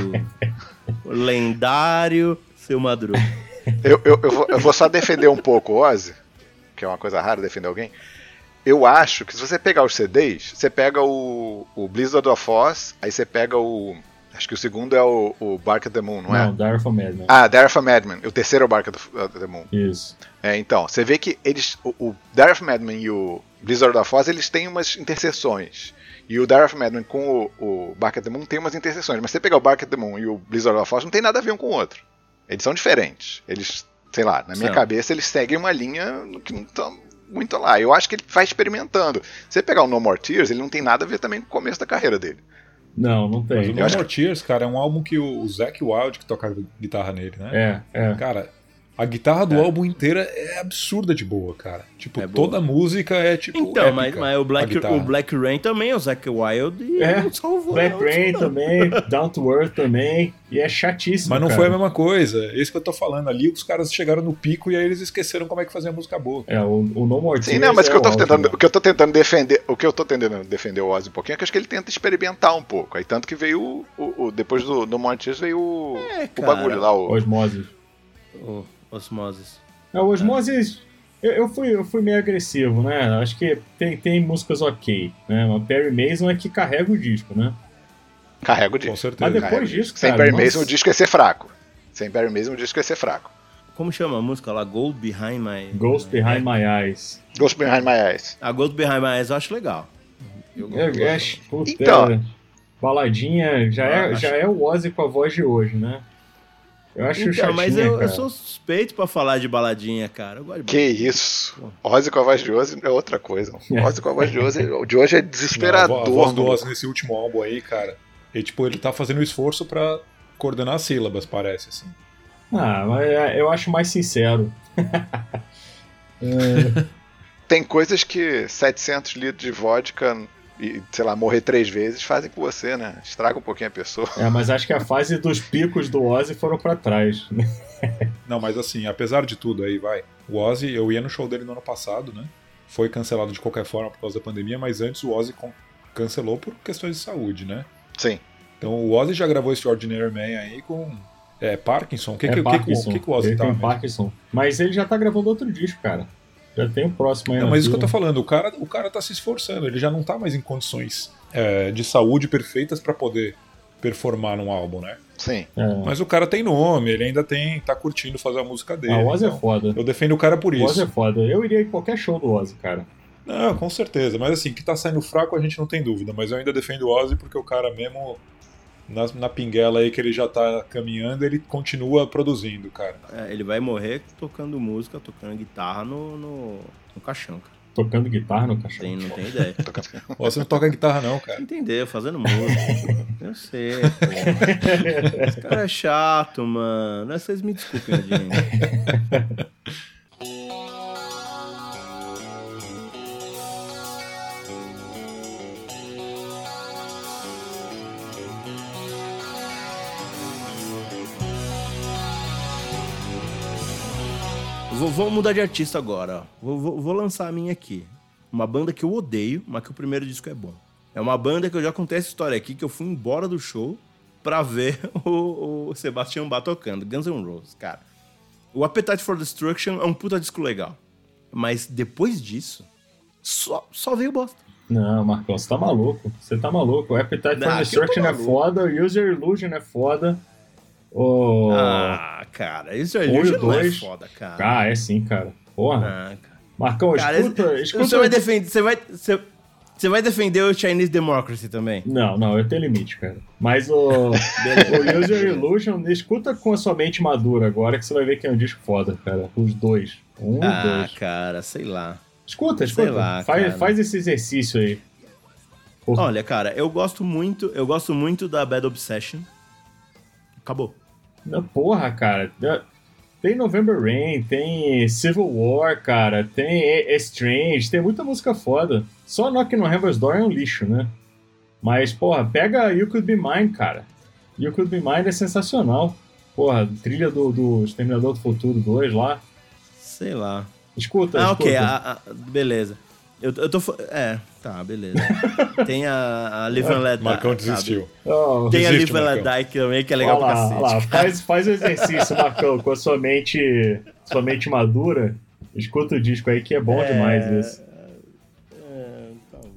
Lendário Seu Madruga. Eu, eu, eu, vou, eu vou só defender um pouco o Ozzy, que é uma coisa rara defender alguém. Eu acho que se você pegar os CDs, você pega o, o Blizzard of Oz, aí você pega o. Acho que o segundo é o, o Bark at the Moon, não, é? Não, Dire Madman. Ah, Dire of Madman. O terceiro é o Bark at the- at the Moon. Isso. É, então, você vê que eles. O, o Dire of Madman e o Blizzard of Oz, eles têm umas interseções. E o Dire of Madman com o, o Bark at the Moon tem umas interseções. Mas você pegar o Bark at the Moon e o Blizzard of Oz, não tem nada a ver um com o outro. Eles são diferentes. Eles, sei lá, na minha São. cabeça, eles seguem uma linha que não estão muito lá. Eu acho que ele vai experimentando. Se você pegar o No More Tears, ele não tem nada a ver também com o começo da carreira dele. Não, não Mas o tem. No More Tears, cara, é um álbum que o o Zac Wild que toca guitarra nele, né? É, é. Cara, a guitarra do É. álbum inteira é absurda de boa, cara. Tipo, É boa. toda música é tipo. Então, mas, épica, mas o, a Black, o Black Rain também é o Zac Wild e É, não salvou. Black não, Rain não. também, Down to Earth também. E é chatíssimo. Mas não cara. foi a mesma coisa. É isso que eu tô falando. Ali os caras chegaram no pico e aí eles esqueceram como é que fazia música boa. É, o, o No More Sim, não, mas o que é eu tô auge, tentando, o que eu tô tentando defender, o que eu tô tentando defender o Ozzy um pouquinho é que eu acho que ele tenta experimentar um pouco. Aí tanto que veio o, o- o- depois do No More Tears veio o, É, o cara. bagulho lá, o Osmose. O Osmosis. É, o Osmose, eu, eu, fui, eu fui meio agressivo, né? Acho que tem, tem músicas ok, né? Mas Perry Mason é que carrega o disco, né? carrega o Com disco. certeza. Mas depois disso. Sem nossa. Mason o disco ia ser fraco. Sem Barry Mason o disco ia ser fraco. Como chama a música lá? Gold Behind My... Ghost Behind My Eyes. Ghost Behind My Eyes. A Gold Behind My Eyes eu acho legal. Eu É, gosto. é, puta, Então. é, baladinha, já, Ah, é, acho- já é o Ozzy com a voz de hoje, né? Eu acho Então, chatinha, mas eu, eu sou suspeito pra falar de baladinha, cara. Eu gosto de Que isso. Ozzy com a voz de Ozzy é outra coisa. Ozzy com a voz de Ozzy, o de hoje é Não, desesperador. vo- a voz do. Ozzy nesse último álbum aí, cara. E, tipo, ele tá fazendo esforço pra coordenar as sílabas, parece, assim. Ah, mas é- eu acho mais sincero. É, Tem coisas que 700 litros de vodka e, sei lá, morrer três vezes fazem com você, né? Estraga um pouquinho a pessoa. é, mas acho que a fase dos picos do Ozzy foram pra trás. Não, mas assim, apesar de tudo aí, vai. O Ozzy, eu ia no show dele no ano passado, né? Foi cancelado de qualquer forma por causa da pandemia, mas antes o Ozzy cancelou por questões de saúde, né? Sim. Então o Ozzy já gravou esse Ordinary Man aí com. É, Parkinson? O que, é que, o que, que, Parkinson. que, que o Ozzy ele tá tem mesmo? Parkinson. Mas ele já tá gravando outro disco, cara. Já tem o próximo aí Não, mas isso que eu tô falando, o cara, o cara tá se esforçando, ele já não tá mais em condições é, de saúde perfeitas pra poder performar num álbum, né? Sim. É. Mas o cara tem nome, ele ainda tem, tá curtindo fazer a música dele. Ah, o Ozzy é então foda. eu defendo o cara por O Ozzy isso. é foda. Eu iria em qualquer show do Ozzy, cara. Não, com certeza, mas assim, que tá saindo fraco a gente não tem dúvida, mas eu ainda defendo o Ozzy porque o cara mesmo na, na pinguela aí que ele já tá caminhando, ele continua produzindo, cara. É, ele vai morrer tocando música, tocando guitarra no, no, no caixão, cara. Tocando guitarra no caixão. Tem, não tem ideia. Ozzy não toca guitarra não, cara. Entendeu? Fazendo música. Eu sei, pô. Esse cara é chato, mano. Vocês me desculpem, gente. Vou, vou mudar de artista agora. ó. Vou, vou- vou lançar a minha aqui. Uma banda que eu odeio, mas que o primeiro disco é bom. É uma banda que eu já contei essa história aqui, que eu fui embora do show pra ver o, o Sebastian Bach tocando. Guns N' Roses, cara. O Appetite for Destruction é um puta disco legal. Mas depois disso, só, só veio bosta. Não, Marcão, você tá maluco. Você tá maluco. O Appetite for Destruction é foda, o User Illusion é foda. O... Ah, cara, isso aí o já não é dois. foda, cara. Ah, é sim, cara. Porra. Ah, cara. Marcão, Cara, escuta, esse- escuta. Você vai defender. Você vai. Você, você vai defender o Chinese Democracy também? Não, não, eu tenho limite, cara. Mas o, o User Illusion, escuta com a sua mente madura agora que você vai ver que é um disco foda, cara. Os dois. Um Ah, dois. cara, sei lá. Escuta, escuta. lá, faz, cara. faz esse exercício aí. Porra. Olha, cara, eu gosto muito, eu gosto muito da Bad Obsession. Acabou. Porra, cara. Tem November Rain, tem Civil War, cara, tem E- Estrange, tem muita música foda. Só Knock no Heaven's Door é um lixo, né? Mas, porra, pega You Could Be Mine, cara. You Could Be Mine é sensacional. Porra, trilha do, do Exterminador do Futuro 2 lá. Sei lá. Escuta, Ah, escuta. ok, a- a- beleza. Eu, eu tô. É, tá, beleza. Tem a, a Live and Let Die. Marcão desistiu. Oh, Tem a Desiste, Live and Let. Die também, que é legal olha lá, pra olha cacete. lá. Faz, faz o exercício, Marcão, com a sua mente, sua mente madura. Escuta o disco aí que é bom demais esse.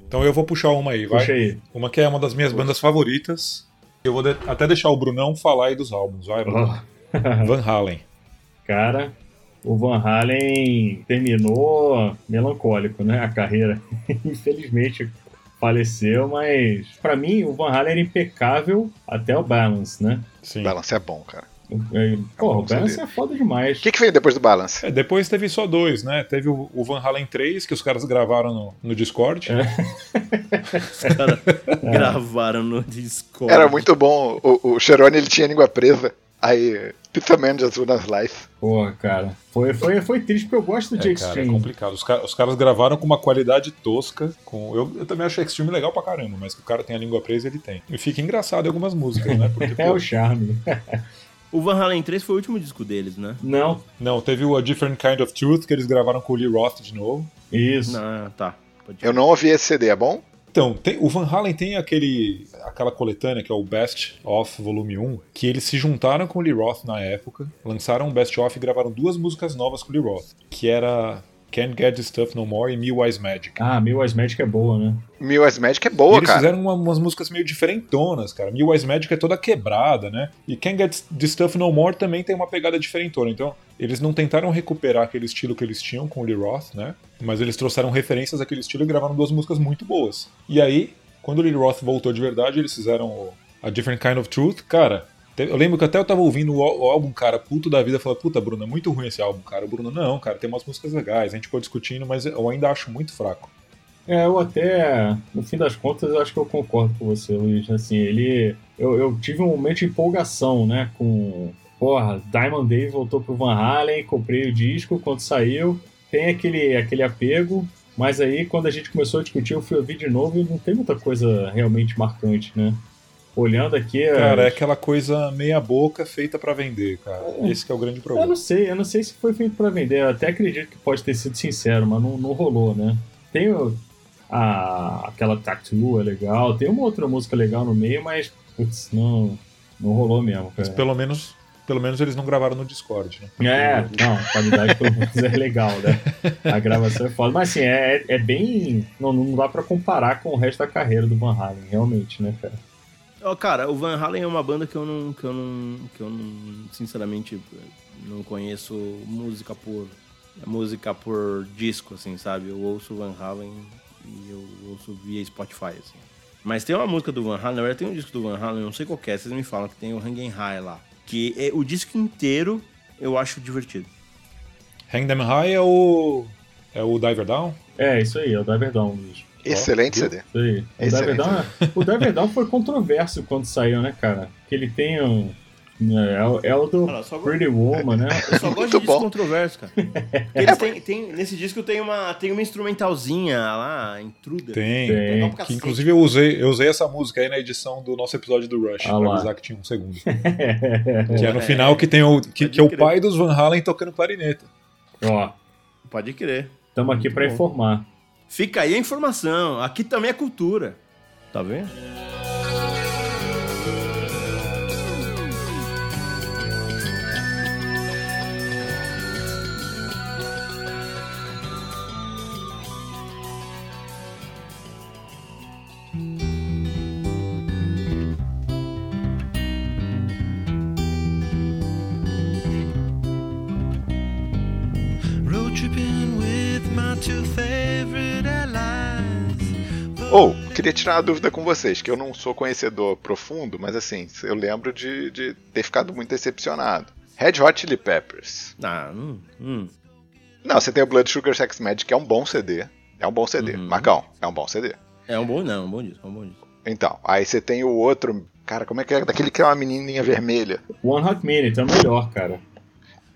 Então eu vou puxar uma aí, vai. Puxa aí. Uma que é uma das minhas bandas favoritas. Eu vou de- até deixar o Brunão falar aí dos álbuns, vai, Bruno? Oh, Van Halen. cara, o Van Halen terminou melancólico, né? A carreira. Infelizmente faleceu, mas pra mim o Van Halen era impecável até o Balance, né? Sim. Balance é bom, cara. É, Pô, bom o Balance é foda demais. O que, que veio depois do Balance? É, depois teve só dois, né? Teve o, o Van Halen 3, que os caras gravaram no, no Discord. Os caras gravaram no Discord. Era muito bom. O, o Cherone ele tinha a língua presa. Aí, Peter Man just Runas Life. Porra, cara. Foi, foi, foi triste porque eu gosto de É, cara, é Extreme. complicado. Os, ca- os caras gravaram com uma qualidade tosca. Com, eu, eu também acho Extreme legal pra caramba, mas que o cara tem a língua presa, ele tem. E fica engraçado em algumas músicas, né? Porque, é pô, o charme. O Van Halen 3 foi o último disco deles, né? Não, Não, teve o A Different Kind of Truth, que eles gravaram com o Lee Roth de novo. isso. Não, tá. Pode Eu não ouvi esse CD, é bom? Então, tem- o Van Halen tem aquele, aquela coletânea que é o Best Of Volume 1, que eles se juntaram com o Lee Roth na época, lançaram um Best Of e gravaram duas músicas novas com o Lee Roth, que era Can't Get This Stuff No More e Me Wise Magic. Ah, Mil Wise Magic é boa, né? Mil As Magic é E boa, eles cara. fizeram uma- umas músicas meio diferentonas, cara. Me Wise Magic é toda quebrada, né? E Can't Get This Stuff No More também tem uma pegada diferentona. Então, eles não tentaram recuperar aquele estilo que eles tinham com o Lee Roth, né? Mas eles trouxeram referências àquele estilo e gravaram duas músicas muito boas. E aí, quando o Lee Roth voltou de verdade, eles fizeram o A Different Kind of Truth. Cara, eu lembro que até eu tava ouvindo o ál- o álbum, cara, puto da vida, falando, puta, Bruno, é muito ruim esse álbum, cara. O Bruno, não, cara, tem umas músicas legais, a gente ficou discutindo, mas eu ainda acho muito fraco. É, eu até, no fim das contas, eu acho que eu concordo com você, Luiz. Assim, ele. Eu, eu tive um momento de empolgação, né? Com. Porra, Diamond Dave voltou pro Van Halen, comprei o disco quando saiu. Tem aquele, aquele apego, mas aí quando a gente começou a discutir, eu fui ouvir de novo e não tem muita coisa realmente marcante, né? Olhando aqui. Cara, é aquela coisa meia boca feita pra vender, cara. Esse que é o grande Eu problema. não sei, eu não sei se foi feito pra vender. Eu até acredito que pode ter sido sincero, mas não, não rolou, né? Tem a, aquela Tattoo é legal, tem uma outra música legal no meio, mas putz, não, não rolou mesmo, Mas cara. pelo menos, pelo menos eles não gravaram no Discord, né? É, não, a qualidade pelo menos é legal, né? A gravação é foda. Mas assim, é, é bem. Não, não dá pra comparar com o resto da carreira do Van Halen, realmente, né, cara? Ó, cara, o Van Halen é uma banda que eu não, que eu não, que eu não, sinceramente, não conheço música por música por disco, assim, sabe? Eu ouço Van Halen e eu ouço via Spotify, assim. Mas tem uma música do Van Halen, na verdade tem um disco do Van Halen, eu não sei qual que é, vocês me falam que tem o Hanging High lá, que é, o disco inteiro eu acho divertido. Hang Them High é o. É o Diver Down? É, isso aí, é o Diver Down, bicho. Excelente? CD. O Excelente. Diver Down, é- o Diver Down foi controverso quando saiu, né, cara? Que ele tem um. É, o- é o do Olha só- Pretty Woman, né? Eu só gosto de disco controverso, cara. Porque Eles têm, tem, nesse disco tem uma, tem uma instrumentalzinha lá, Intruder. Tem. Tem. Que inclusive eu usei, eu usei essa música aí na edição do nosso episódio do Rush, Ah pra lá. avisar que tinha um segundo. Que É, é no final que tem o. Que, que é o pai dos Van Halen tocando clarineta. Ó, Pode crer. estamos aqui bom. informar. Fica aí a informação. Aqui também é cultura. Tá vendo? Ou, queria tirar uma dúvida com vocês, que eu não sou conhecedor profundo, mas assim, eu lembro de, de ter ficado muito decepcionado. Red Hot Chili Peppers. Ah, hum, hum. Não, você tem o Blood Sugar Sex Magic, que é um bom CD. É um bom CD. Uhum. Marcão, é um bom CD. É um bom, não, um bom disco, é um bom disco. Então, aí você tem o outro. Cara, como é que é? Daquele que é uma menininha vermelha. One Hot Minute é o melhor, cara.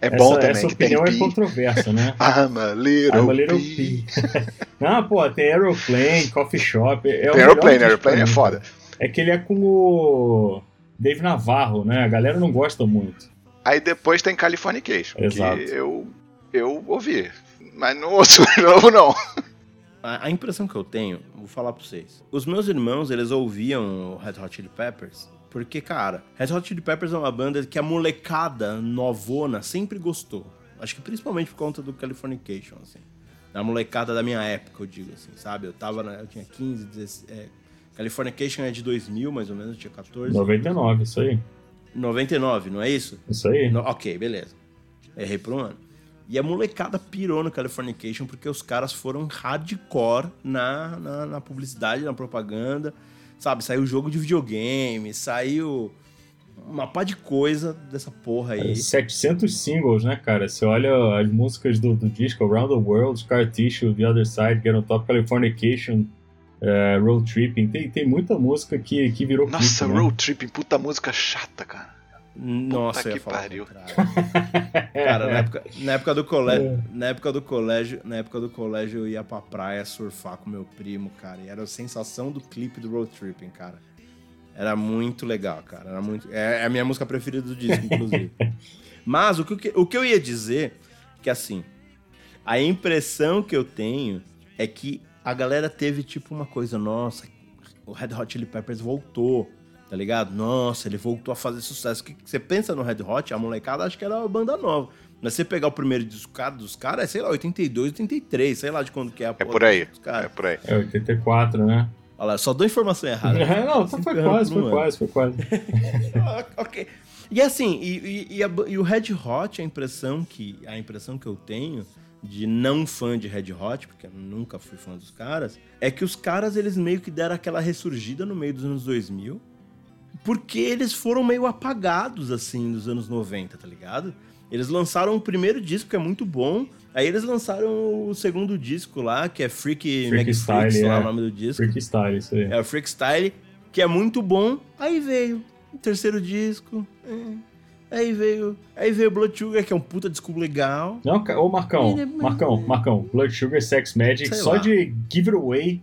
É essa, bom também, essa que tem opinião é controversa, né? I'm a little, I'm a little Pi. P. Ah, pô, tem Aeroplane, Coffee Shop. É Tem Aeroplane, Aeroplane é foda. É que ele é com o Dave Navarro, né? A galera não gosta muito. Aí depois tem Californication, Exato. que eu, eu ouvi. Mas não ouço de novo, não. A, a impressão que eu tenho, vou falar pra vocês. Os meus irmãos, eles ouviam o Red Hot Chili Peppers porque, cara, Red Hot Chili Peppers é uma banda que a molecada novona sempre gostou. Acho que principalmente por conta do Californication, assim. Da molecada da minha época, eu digo assim, sabe? Eu tava, na- eu tinha 15, 16... É, Californication é de 2000, mais ou menos, eu tinha 14. 99, isso aí. 99, não é isso? Isso aí. No- ok, beleza. Errei por um ano. E a molecada pirou no Californication porque os caras foram hardcore na, na, na publicidade, na propaganda. Sabe, saiu jogo de videogame, saiu uma pá de coisa dessa porra aí. 700 singles, né, cara? Você olha as músicas do, do disco Around the World, Scar Tissue, The Other Side, Get on Top, Californication, eh, Road Tripping. Tem, tem muita música que, que virou Nossa, clipe, né? Road Tripping, puta música chata, cara. Nossa, eu ia que pariu. Cara, na época, na época do colégio, na época do colégio, na época do colégio eu ia pra praia surfar com meu primo, cara, e era a sensação do clipe do Road Tripping, cara. Era muito legal, cara. Era muito, é, é a minha música preferida do disco, inclusive. Mas o que, o que eu ia dizer que assim, a impressão que eu tenho é que a galera teve tipo uma coisa, nossa, o Red Hot Chili Peppers voltou, tá ligado? Nossa, ele voltou a fazer sucesso. Que que você pensa no Red Hot, a molecada acha que era uma banda nova. Mas você pegar o primeiro disco dos caras, é, sei lá, 82, 83, sei lá de quando que é a É por aí. dos É por aí. É 84, né? Olha lá, só dou informação errada. não, tá, Cinco foi anos quase, foi quase, foi quase. Ok. E assim, e, e- e a e o Red Hot, a impressão que a impressão que eu tenho de não fã de Red Hot, porque eu nunca fui fã dos caras, é que os caras eles meio que deram aquela ressurgida no meio dos anos 2000, porque eles foram meio apagados assim nos anos 90, tá ligado? Eles lançaram o primeiro disco que é muito bom, aí eles lançaram o segundo disco lá, que é Freak, Freak Mag Style, Freaks, lá é. o nome do disco. Freak Style, isso aí. É o Freak Style, que é muito bom. Aí veio o terceiro disco. é. Aí veio. Aí veio Blood Sugar, que é um puta disco legal. Não, ô Marcão, é- Marcão, Marcão, Blood Sugar, Sex Magic, Sei só lá. de Give It Away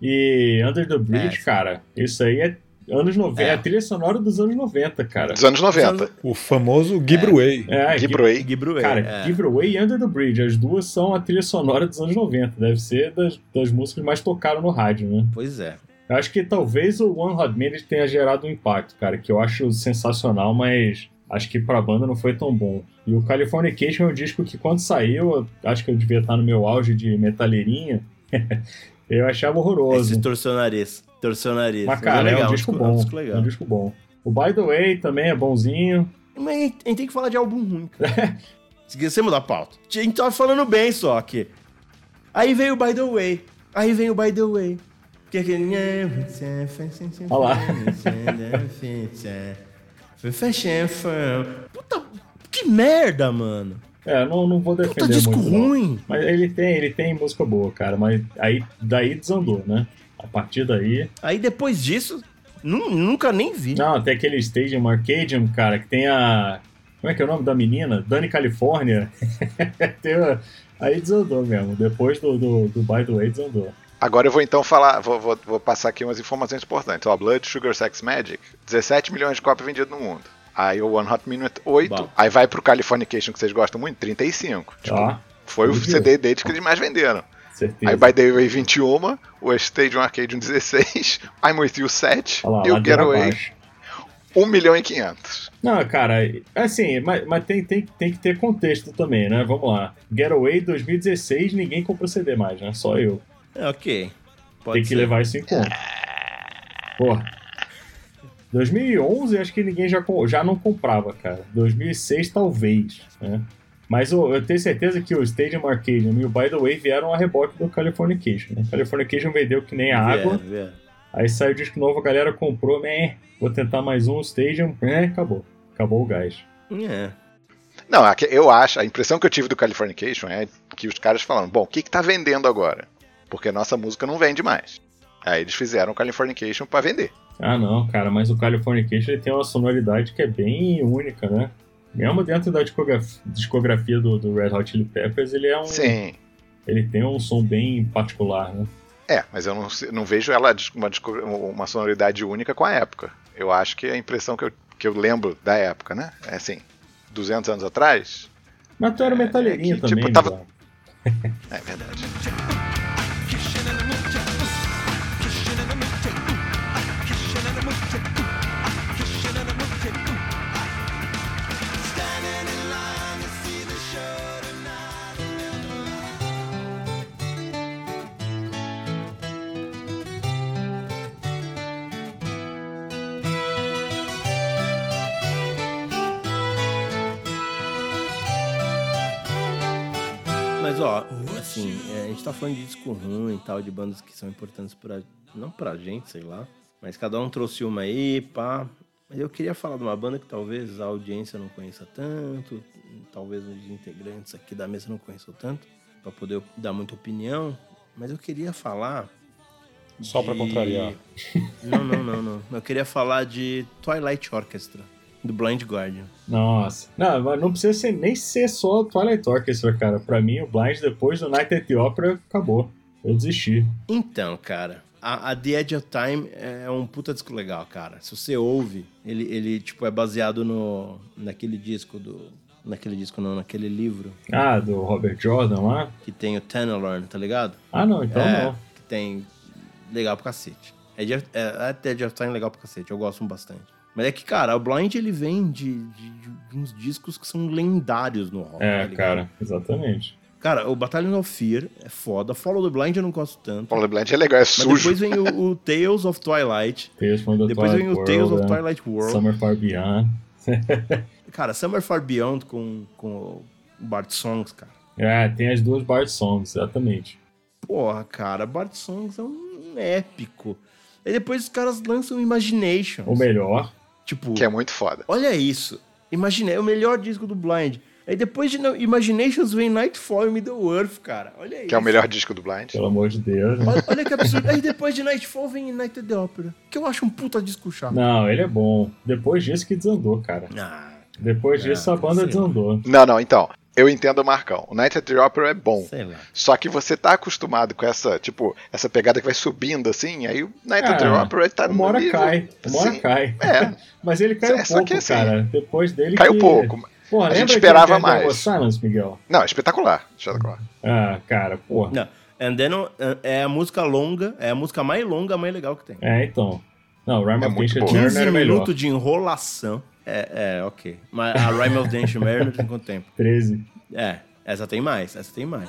e Under the Bridge, É. cara, isso aí é anos 90, é. É. a trilha sonora dos anos 90, cara. Dos anos 90. O famoso Gibreway. É, Give Give, It Away. Gibru cara, é. E Under the Bridge, as duas são a trilha sonora dos anos 90, deve ser das, das músicas que mais tocaram no rádio, né? Pois é. Eu acho que talvez o One Hot Minute tenha gerado um impacto, cara, que eu acho sensacional, mas acho que pra banda não foi tão bom. E o Californication é um disco que quando saiu, eu acho que eu devia estar no meu auge de metaleirinha, eu achava Esse horroroso. torceu o nariz. Torceu o nariz. Mas, cara, é, legal, um disco é bom. disco É legal. um disco bom. O By the Way também é bonzinho. Mas a gente tem que falar de álbum ruim, cara. Esquecemos da pauta. A gente tava falando bem só aqui. Aí veio o By The Way. Aí vem o By The Way. Que é aquele... Olha lá. Puta, que merda, mano. É, não, não vou Puta defender disco muito. não. ruim. Mas ele tem, ele tem música boa, cara. Mas aí daí desandou, né? A partir daí. Aí depois disso, nu- nunca nem vi. Não, tem aquele Stadium Arcadium, cara, que tem a. Como é que é o nome da menina? Dani Califórnia. Tem a- Aí desandou mesmo. Depois do, do, do By the Way, desandou. Agora eu vou então falar, vou, vou- vou passar aqui umas informações importantes. Ó, Blood Sugar Sex Magic, 17 milhões de cópias vendidas no mundo. Aí o One Hot Minute, 8. Bom. Aí vai pro Californication, que vocês gostam muito, 35. Tipo, Ó, foi o CD deles que eles mais venderam. Certeza. Aí By The Way 21, o Stadium Arcadium 16, I'm With You 7 Olha lá, e o Getaway abaixo. 1 milhão e 500. Não, cara, assim, mas, mas tem, tem, tem que ter contexto também, né? Vamos lá. Getaway 2016, ninguém comprou CD mais, né? Só eu. É, ok. Pode tem que ser. levar isso em conta. Porra. 2011, acho que ninguém já, já não comprava, cara. 2006, talvez, né? Mas eu, eu tenho certeza que o Stadium Arcadium e o By The Way vieram a reboque do Californication. Né? Californication vendeu que nem a água. Vieram, vieram. Aí saiu o disco novo, a galera comprou, né? Vou tentar mais um, Stadium, né? Acabou. Acabou o gás. É. Não, eu acho, a impressão que eu tive do Californication é que os caras falaram, bom, o que que tá vendendo agora? Porque a nossa música não vende mais. Aí eles fizeram o Californication pra vender. Ah, não, cara, mas o Californication ele tem uma sonoridade que é bem única, né? Mesmo dentro da discografia, do, do Red Hot Chili Peppers, ele é um. Sim. Ele tem um som bem particular, né? É, mas eu não, não vejo ela uma, uma sonoridade única com a época. Eu acho que a impressão que eu, que eu lembro da época, né? É assim, 200 anos atrás. Mas tu era É, metaleirinho é que, também, tipo, tava-? É verdade. Gente tá falando de disco ruim e tal, de bandas que são importantes pra. Não pra gente, sei lá. Mas cada um trouxe uma aí, pá. Mas eu queria falar de uma banda que talvez a audiência não conheça tanto, talvez os integrantes aqui da mesa não conheçam tanto, pra poder dar muita opinião. Mas eu queria falar. Só pra de- contrariar. Não, não, não, não. Eu queria falar de Twilight Orchestra, do Blind Guardian. Nossa. Não, mas não precisa ser, nem ser só Twilight Orchestra, cara. Pra mim, o Blind, depois do Night at the Opera, acabou. Eu desisti. Então, cara, a, a The Edge of Time é um puta disco legal, cara. Se você ouve, ele, ele tipo, é baseado no, naquele disco do... Naquele disco não, naquele livro Ah, do Robert Jordan lá? que tem o Tenelorn, tá ligado? Ah, não, então é, não. que tem... Legal pra cacete. Of- é, a The Edge of Time é legal pra cacete, eu gosto bastante. Mas é que, cara, o Blind, ele vem de, de- de uns discos que são lendários no rock. É, tá cara, exatamente. Cara, o Battalion of Fear é foda. Follow the Blind eu não gosto tanto. Paulo Blunt é legal, é Mas sujo. depois vem o, o Tales of Twilight. Tales from the Depois Twilight vem o World, Tales of é. Twilight World. Summer Far Beyond. Cara, Summer Far Beyond com, com o Bart Songs, cara. É, tem as duas Bart Songs, exatamente. Porra, cara, Bart Songs é um épico. Aí depois os caras lançam Imaginations. O melhor. Tipo, Que é muito foda. olha isso. Imaginei, é o melhor disco do Blind. Aí depois de Imaginations vem Nightfall e Middle Earth, cara. Olha isso. Que é o melhor disco do Blind. Pelo amor de Deus. Olha, olha que absurdo. Aí depois de Nightfall vem United the Opera. Que eu acho um puta disco chato. Não, ele é bom. Depois disso que desandou, cara. Ah, Depois disso Ah, a banda lá. desandou. Não, não, então. Eu entendo o Marcão. O Night at the Opera é bom. sei lá. Só que você tá acostumado com essa, tipo, essa pegada que vai subindo assim, aí o Night at the É, Opera tá no Uma hora nível, cai. Uma hora assim, cai. É, Mas ele caiu É, só pouco, que assim, cara. Depois dele caiu que... pouco. Porra, A gente esperava Dead mais. Silence, Miguel? Não, espetacular. Espetacular. Ah, cara, porra. Não, And Then é a música longa, é a música mais longa, mais legal que tem. É, então. Não, Rhyme É of. Mariner 15 era melhor. minutos de enrolação. É, é, ok. Mas a Rhyme of the Ancient Mariner tem quanto tempo? 13. É, essa tem mais, essa tem mais.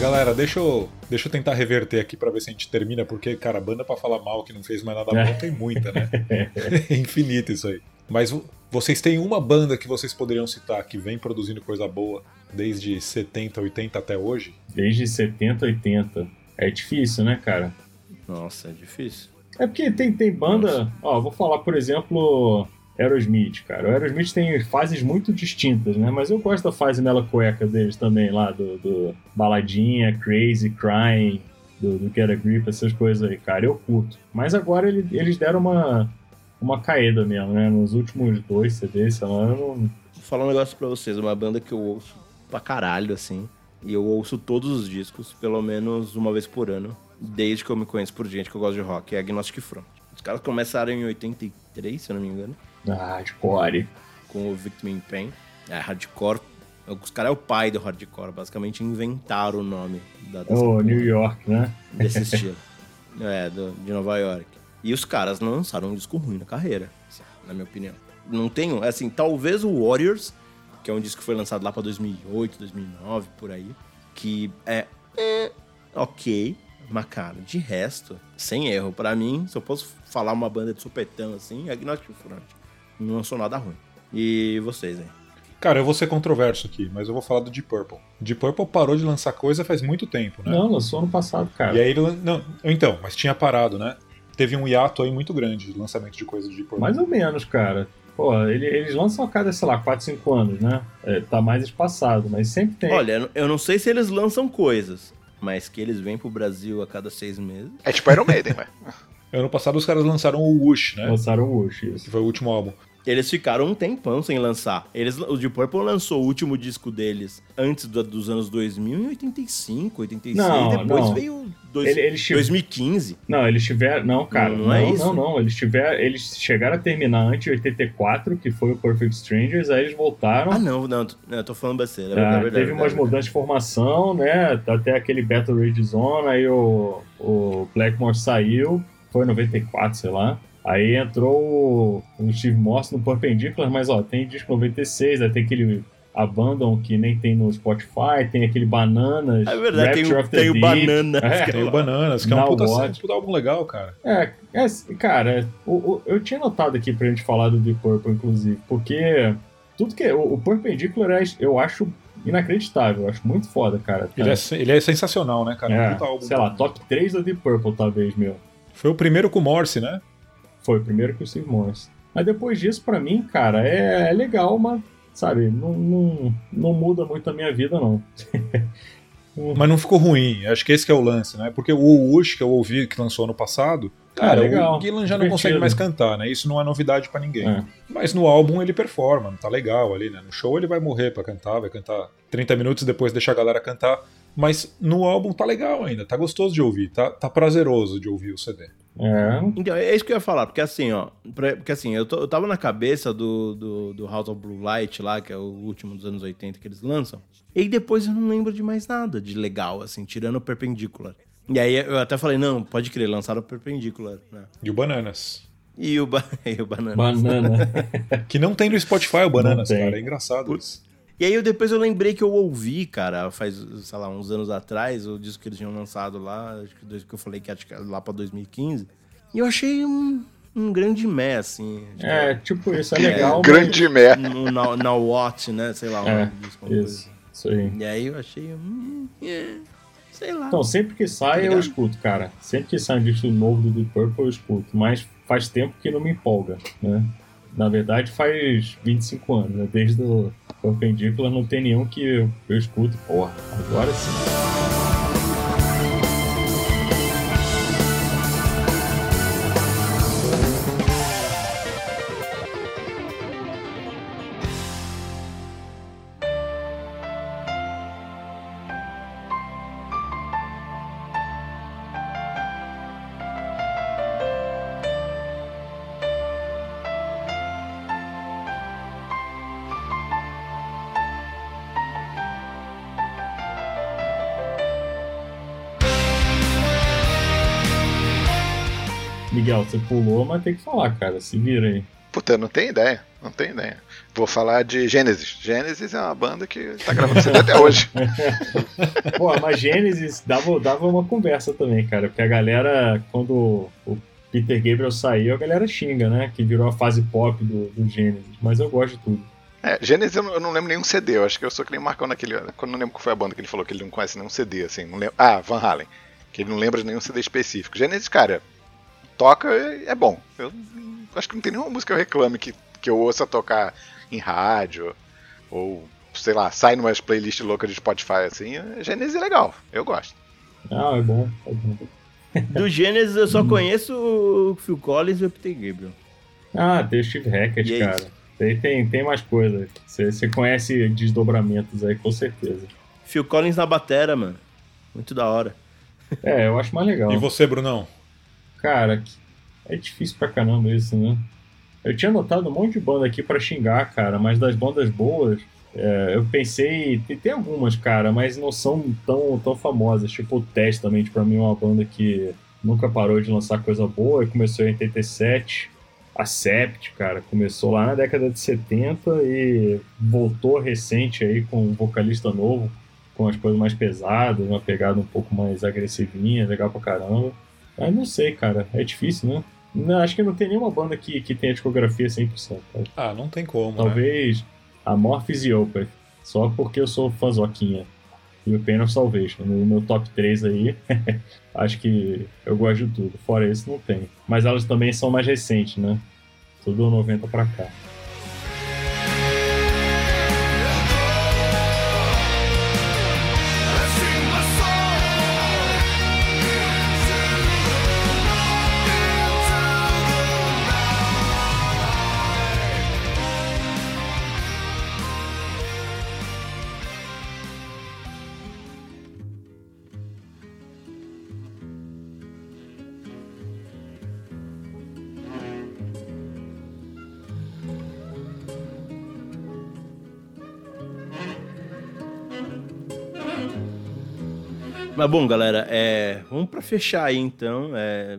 Mas galera, deixa eu, deixa eu tentar reverter aqui pra ver se a gente termina, porque, cara, banda pra falar mal que não fez mais nada bom tem muita, né? É infinito isso aí. Mas vo- vocês têm uma banda que vocês poderiam citar que vem produzindo coisa boa desde 70, 80 até hoje? Desde 70, 80. É difícil, né, cara? Nossa, é difícil. É porque tem, tem banda. Ó, vou falar, por exemplo, Aerosmith, cara. O Aerosmith tem fases muito distintas, né? Mas eu gosto da fase mela cueca deles também, lá, do, do Baladinha, Crazy, Crying, do, do Get a Grip, essas coisas aí, cara. Eu curto. Mas agora ele- eles deram uma, uma caída mesmo, né? Nos últimos dois CDs, sei lá, eu não. Vou falar um negócio pra vocês, uma banda que eu ouço pra caralho, assim. E eu ouço todos os discos, pelo menos uma vez por ano, desde que eu me conheço por gente que eu gosto de rock, é Agnostic Front. Os caras começaram em 83, se eu não me engano, Ah, de core. com o Victim in Pain. É hardcore. Os caras é o pai do hardcore, basicamente inventaram o nome da dessa porra, New York, né? desse estilo. É, do- de Nova York. E os caras não lançaram um disco ruim na carreira, na minha opinião. Não tenho, assim, talvez o Warriors, que é um disco que foi lançado lá pra 2008, 2009, por aí, que é, é ok, mas cara, de resto, sem erro. Pra mim, se eu posso falar uma banda de supetão assim, é Agnostic Front. Não lançou nada ruim. E vocês, hein? Cara, eu vou ser controverso aqui, mas eu vou falar do Deep Purple. Deep Purple parou de lançar coisa faz muito tempo, né? Não, lançou ano passado, cara. E aí ele. lan- Não, então, mas tinha parado, né? Teve um hiato aí muito grande de lançamento de coisa de Deep Purple. Mais ou menos, cara. Pô, ele- eles lançam a cada, sei lá, 4, 5 anos, né? É, tá mais espaçado, mas sempre tem. Olha, eu não sei se eles lançam coisas, mas que eles vêm pro Brasil a cada seis meses. É tipo Iron Maiden, ué. Ano passado os caras lançaram o Whoosh, né? Lançaram o Wush, isso. Que foi o último álbum. Eles ficaram um tempão sem lançar. Eles, o Deep Purple lançou o último disco deles antes do- dos anos 2000 em 85, 86. Não, depois não. veio dois, Ele- eles tive- 2015. Não, eles tiveram. Não, cara. Não, Não, não é não, isso? não, Eles tiveram. Eles chegaram a terminar antes de 84, que foi o Perfect Strangers, aí eles voltaram. Ah, não, não, eu tô falando besteira. é Tá, verdade, teve verdade, umas mudanças de formação, né? Até aquele Battle Rage Zone, aí o, o Blackmore saiu, foi em 94, sei lá. Aí entrou o, o Steve Morse no Perpendicular, mas ó, tem disco 96, aí tem aquele Abandon que nem tem no Spotify, tem aquele Bananas, É verdade, tem, Rapture o- of the tem o Deep. Banana. É. Tem o Bananas, que é um puta, um puta álbum legal, cara. É, é, cara, o- o- eu tinha notado aqui pra gente falar do Deep Purple, inclusive, porque tudo que. O, o Perpendicular é- eu acho inacreditável, eu acho muito foda, cara. Ele é, ele é sensacional, né, cara? Um É, puta álbum. sei lá, top 3 do Deep Purple, talvez, meu. Foi o primeiro com o Morse, né? Foi o primeiro que o Steve Morse. Mas depois disso, pra mim, cara, é, é legal, mas, sabe, não, não, não muda muito a minha vida, não. Mas não ficou ruim. Acho que esse que é o lance, né? Porque o Wush, que eu ouvi, que lançou ano passado, cara, É, legal, o Gillan já não divertido. consegue mais cantar, né? Isso não é novidade pra ninguém. É. Mas no álbum ele performa, tá legal ali, né? No show ele vai morrer pra cantar, vai cantar 30 minutos depois deixa a galera cantar. Mas no álbum tá legal ainda, tá gostoso de ouvir, tá, tá prazeroso de ouvir o CD. É, Então, é isso que eu ia falar, porque assim, ó. pra- Porque assim, eu, tô- eu tava na cabeça do, do, do House of Blue Light lá, que é o último dos anos 80 que eles lançam. E depois eu não lembro de mais nada de legal, assim, tirando o Perpendicular. E aí eu até falei, não, pode crer, lançaram o Perpendicular, né? E o Bananas. E o, ba... e o Banana. banana. Que não tem no Spotify o Bananas, cara. É engraçado isso. E aí eu, depois eu lembrei que eu ouvi, cara, faz, sei lá, uns anos atrás, o disco que eles tinham lançado lá, acho que dois- que eu falei que acho que era lá pra 2015. E eu achei um, um grande mé, assim. Tipo, É, tipo, isso é legal. Grande. No, na, na Watch, né? Sei lá, É, disco, alguma Isso, isso aí. E aí eu achei. hum, é, sei lá. Então, sempre que sai, eu ligado? escuto, cara. Sempre que sai um disco novo do Deep Purple, eu escuto. Mas faz tempo que não me empolga, né? Na verdade, faz 25 anos, né? Desde o Perpendicular não tem nenhum que eu escuto. Porra, agora sim. Você pulou, mas tem que falar, cara. Se vira aí. Puta, não tenho ideia. Não tenho ideia. Vou falar de Gênesis. Gênesis é uma banda que tá gravando CD até hoje. Pô, mas Gênesis dava, dava uma conversa também, cara. Porque a galera, quando o Peter Gabriel saiu, a galera xinga, né? Que virou a fase pop do, do Gênesis. Mas eu gosto de tudo. É, Gênesis eu não, eu não lembro nenhum CD. Eu acho que eu sou que nem o Marcão naquele. Quando eu não lembro qual foi a banda que ele falou que ele não conhece nenhum CD, assim. Não lembro, ah, Van Halen. Que ele não lembra de nenhum CD específico. Gênesis, cara, toca é bom. Eu acho que não tem nenhuma música que eu reclame que, que eu ouça tocar em rádio. Ou, sei lá, sai numas playlists loucas de Spotify assim. Gênesis é legal. Eu gosto. Ah, é bom. É bom. Do Gênesis eu só conheço o Phil Collins e o Peter Gabriel. Ah, tem o Steve Hackett, E é cara. isso. Tem, tem, tem mais coisa. Você você conhece desdobramentos aí, com certeza. Phil Collins na batera, mano. Muito da hora. É, eu acho mais legal. E você, Brunão? Cara, é difícil pra caramba isso, né? Eu tinha notado um monte de banda aqui pra xingar, cara, mas das bandas boas, é, eu pensei. Tem, tem algumas, cara, mas não são tão, tão famosas. Tipo o Testament, pra mim, é uma banda que nunca parou de lançar coisa boa. Começou em 87. A Sept, cara, começou lá na década de 70 e voltou recente aí com um vocalista novo, com as coisas mais pesadas, uma pegada um pouco mais agressivinha, legal pra caramba. Ah, não sei, cara. É difícil, né? Não, acho que não tem nenhuma banda que, que tenha discografia 100%. Cara. Ah, não tem como. né? Talvez a Morphs e Opeth. Só porque eu sou fãzoquinha. E o Pain of Salvation. No meu top 3 aí, acho que eu gosto de tudo. Fora isso, não tem. Mas elas também são mais recentes, né? Tudo 90 pra cá. Mas bom, galera, é, vamos pra fechar aí então. É,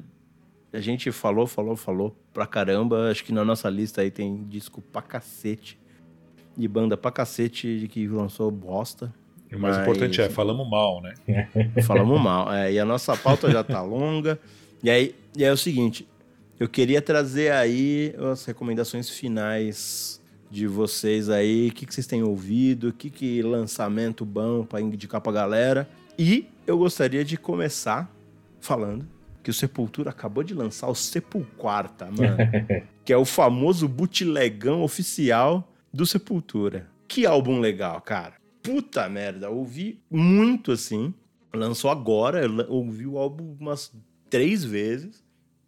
A gente falou, falou, falou pra caramba. Acho que na nossa lista aí tem disco pra cacete. E banda pra cacete que lançou bosta. E o mais Mas- importante é, falamos mal, né? Falamos mal. É, e a nossa pauta já tá longa. E aí, e aí é o seguinte: eu queria trazer aí as recomendações finais de vocês aí. O que, que vocês têm ouvido? O que, que lançamento bom pra indicar pra galera? E eu gostaria de começar falando que o Sepultura acabou de lançar o Sepulquarta, mano. que é o famoso bootlegão oficial do Sepultura. Que álbum legal, cara. Puta merda, ouvi muito assim. Lançou agora, ouvi o álbum umas três vezes.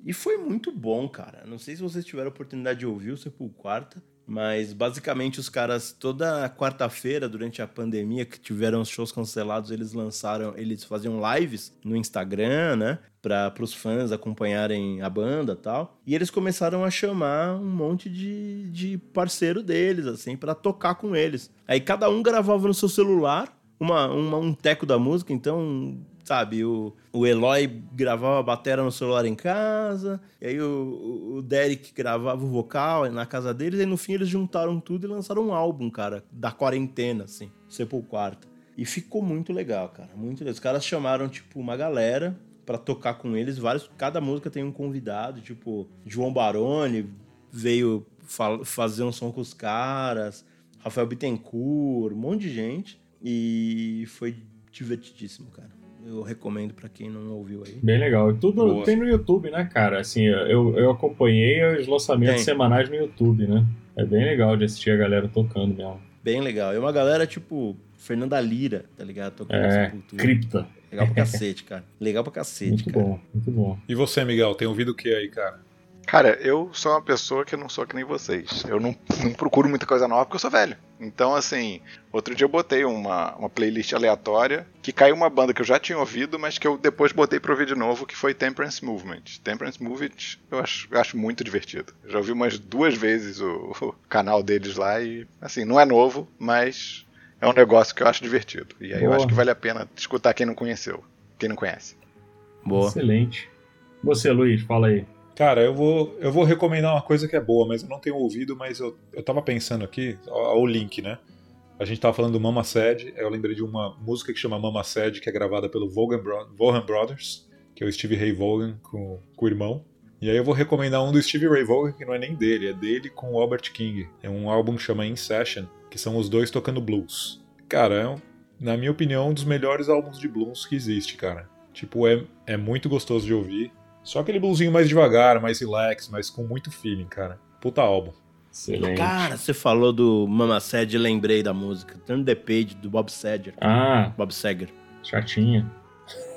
E foi muito bom, cara. Não sei se vocês tiveram a oportunidade de ouvir o Sepulquarta, mas basicamente os caras, toda quarta-feira, durante a pandemia, que tiveram os shows cancelados, eles lançaram, eles faziam lives no Instagram, né? Para os fãs acompanharem a banda tal. E eles começaram a chamar um monte de, de parceiro deles, assim, para tocar com eles. Aí cada um gravava no seu celular uma, uma- um teco da música, então, sabe, o, o Eloy gravava a bateria no celular em casa, e aí o, o Derek gravava o vocal na casa deles, e no fim eles juntaram tudo e lançaram um álbum, cara, da quarentena, assim, Sepulquarta. E ficou muito legal, cara, muito legal. Os caras chamaram, tipo, uma galera pra tocar com eles, vários, cada música tem um convidado, tipo, João Baroni veio fal- fazer um som com os caras, Rafael Bittencourt, um monte de gente. E foi divertidíssimo, cara. Eu recomendo pra quem não ouviu aí. Bem legal. E tudo Boa. tem no YouTube, né, cara? Assim, eu, eu acompanhei os lançamentos Tem. semanais no YouTube, né? É bem legal de assistir a galera tocando mesmo. Bem legal. E uma galera tipo Fernanda Lira, tá ligado? Tocando É, cripta. Legal pra cacete, cara. Legal pra cacete, Muito cara. bom, muito bom. E você, Miguel, tem ouvido o que aí, cara? Cara, eu sou uma pessoa que não sou que nem vocês. Eu não, não procuro muita coisa nova porque eu sou velho. Então, assim, outro dia eu botei uma, uma playlist aleatória que caiu uma banda que eu já tinha ouvido, mas que eu depois botei pra ouvir de novo, que foi Temperance Movement. Temperance Movement eu acho, eu acho muito divertido. Eu já ouvi umas duas vezes o, o canal deles lá e, assim, não é novo, mas é um negócio que eu acho divertido. E aí eu Boa. acho que vale a pena escutar quem não conheceu, quem não conhece. Boa. Excelente. Você, Luiz, fala aí. Cara, eu vou, eu vou recomendar uma coisa que é boa, mas eu não tenho ouvido, mas eu, eu tava pensando aqui, ó, ó o link, né? A gente tava falando do Mama Sad, eu lembrei de uma música que chama Mama Sad, que é gravada pelo Vaughan, Bro Vaughan Brothers, que é o Steve Ray Vaughan com, com o irmão. E aí eu vou recomendar um do Steve Ray Vaughan, que não é nem dele, é dele com o Albert King. É um álbum que chama In Session, que são os dois tocando blues. Cara, é, na minha opinião, um dos melhores álbuns de blues que existe, cara. Tipo, é, é muito gostoso de ouvir. Só aquele bluesinho mais devagar, mais relax, mas com muito feeling, cara. Puta álbum. Excelente. Cara, você falou do Mama Sad, lembrei da música. Turn the Page, do Bob Seger. Ah, Bob Seger. chatinha.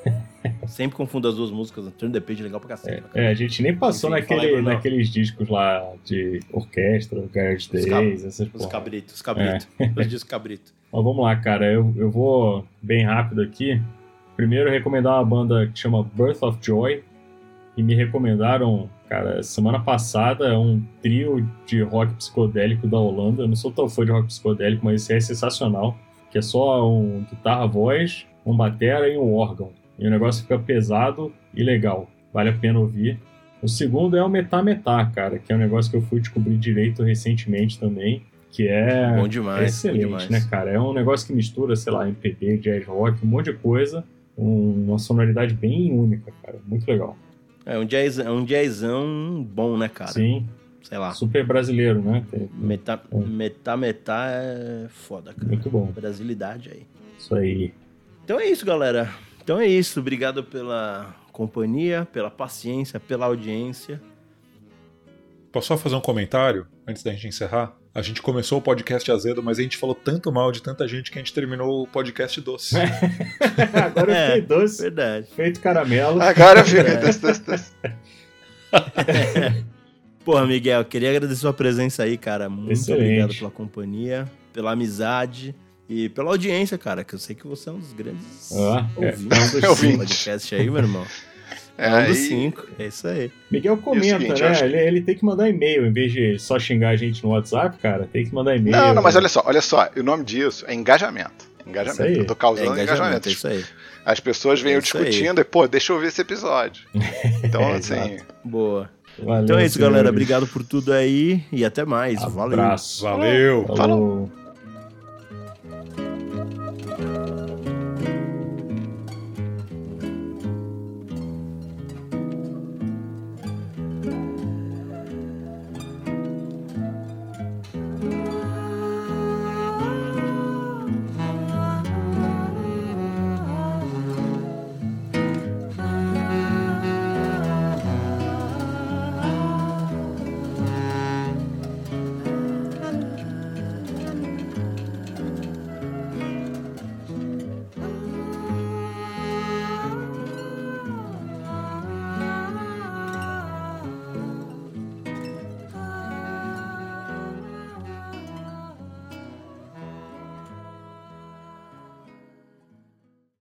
Sempre confundo as duas músicas. Turn the Page é legal pra cacete. É, caralho. a gente nem passou naquele, naqueles discos lá de orquestra, Garage Os cab- Days, essas Os cabritos, os cabritos. É. Os discos cabrito. Mas vamos lá, cara. Eu, eu vou bem rápido aqui. Primeiro, recomendar uma banda que chama Birth of Joy. E me recomendaram, cara, semana passada, é um trio de rock psicodélico da Holanda. Eu não sou tão fã de rock psicodélico, mas esse é sensacional. Que é só um guitarra, voz, um batera e um órgão. E o negócio fica pesado e legal. Vale a pena ouvir. O segundo é o Metá Metá, cara, que é um negócio que eu fui descobrir direito recentemente também. Que é Bom demais, bom excelente, demais. né, cara? É um negócio que mistura, sei lá, MPB, jazz rock, um monte de coisa. um- uma sonoridade bem única, cara. Muito legal. É um, jazz, é um jazzão bom, né, cara? Sim, Sei lá. super brasileiro, né? Metá, É. metá, metá é foda, cara. Muito bom. Brasilidade aí. Isso aí. Então é isso, galera. Então é isso. Obrigado pela companhia, pela paciência, pela audiência. Posso só fazer um comentário antes da gente encerrar? A gente começou o podcast azedo, mas a gente falou tanto mal de tanta gente que a gente terminou o podcast doce. Agora eu É. fiquei doce, Verdade. feito caramelo. Agora, filho, des- des- des- Porra, Miguel, queria agradecer sua presença aí, cara. Muito Excelente. obrigado pela companhia, pela amizade e pela audiência, cara, que eu sei que você é um dos grandes Ah, é, ouvintes é Ouvinte. podcast aí, meu irmão. É, É um dos e- cinco. É isso aí. Miguel comenta, seguinte, né? que- Ele, ele tem que mandar e-mail, em vez de só xingar a gente no WhatsApp, cara, tem que mandar e-mail. Não, não, mas olha só, olha só, o nome disso é engajamento. Engajamento. Isso aí. Eu tô É causando engajamento, engajamento. é isso aí. As pessoas venham É isso aí. discutindo e, pô, deixa eu ver esse episódio. Então, É, assim, exato. Boa. Valeu, Então é isso, galera. Obrigado por tudo aí e até mais. Valeu. Abraço. Valeu! Falou. Falou.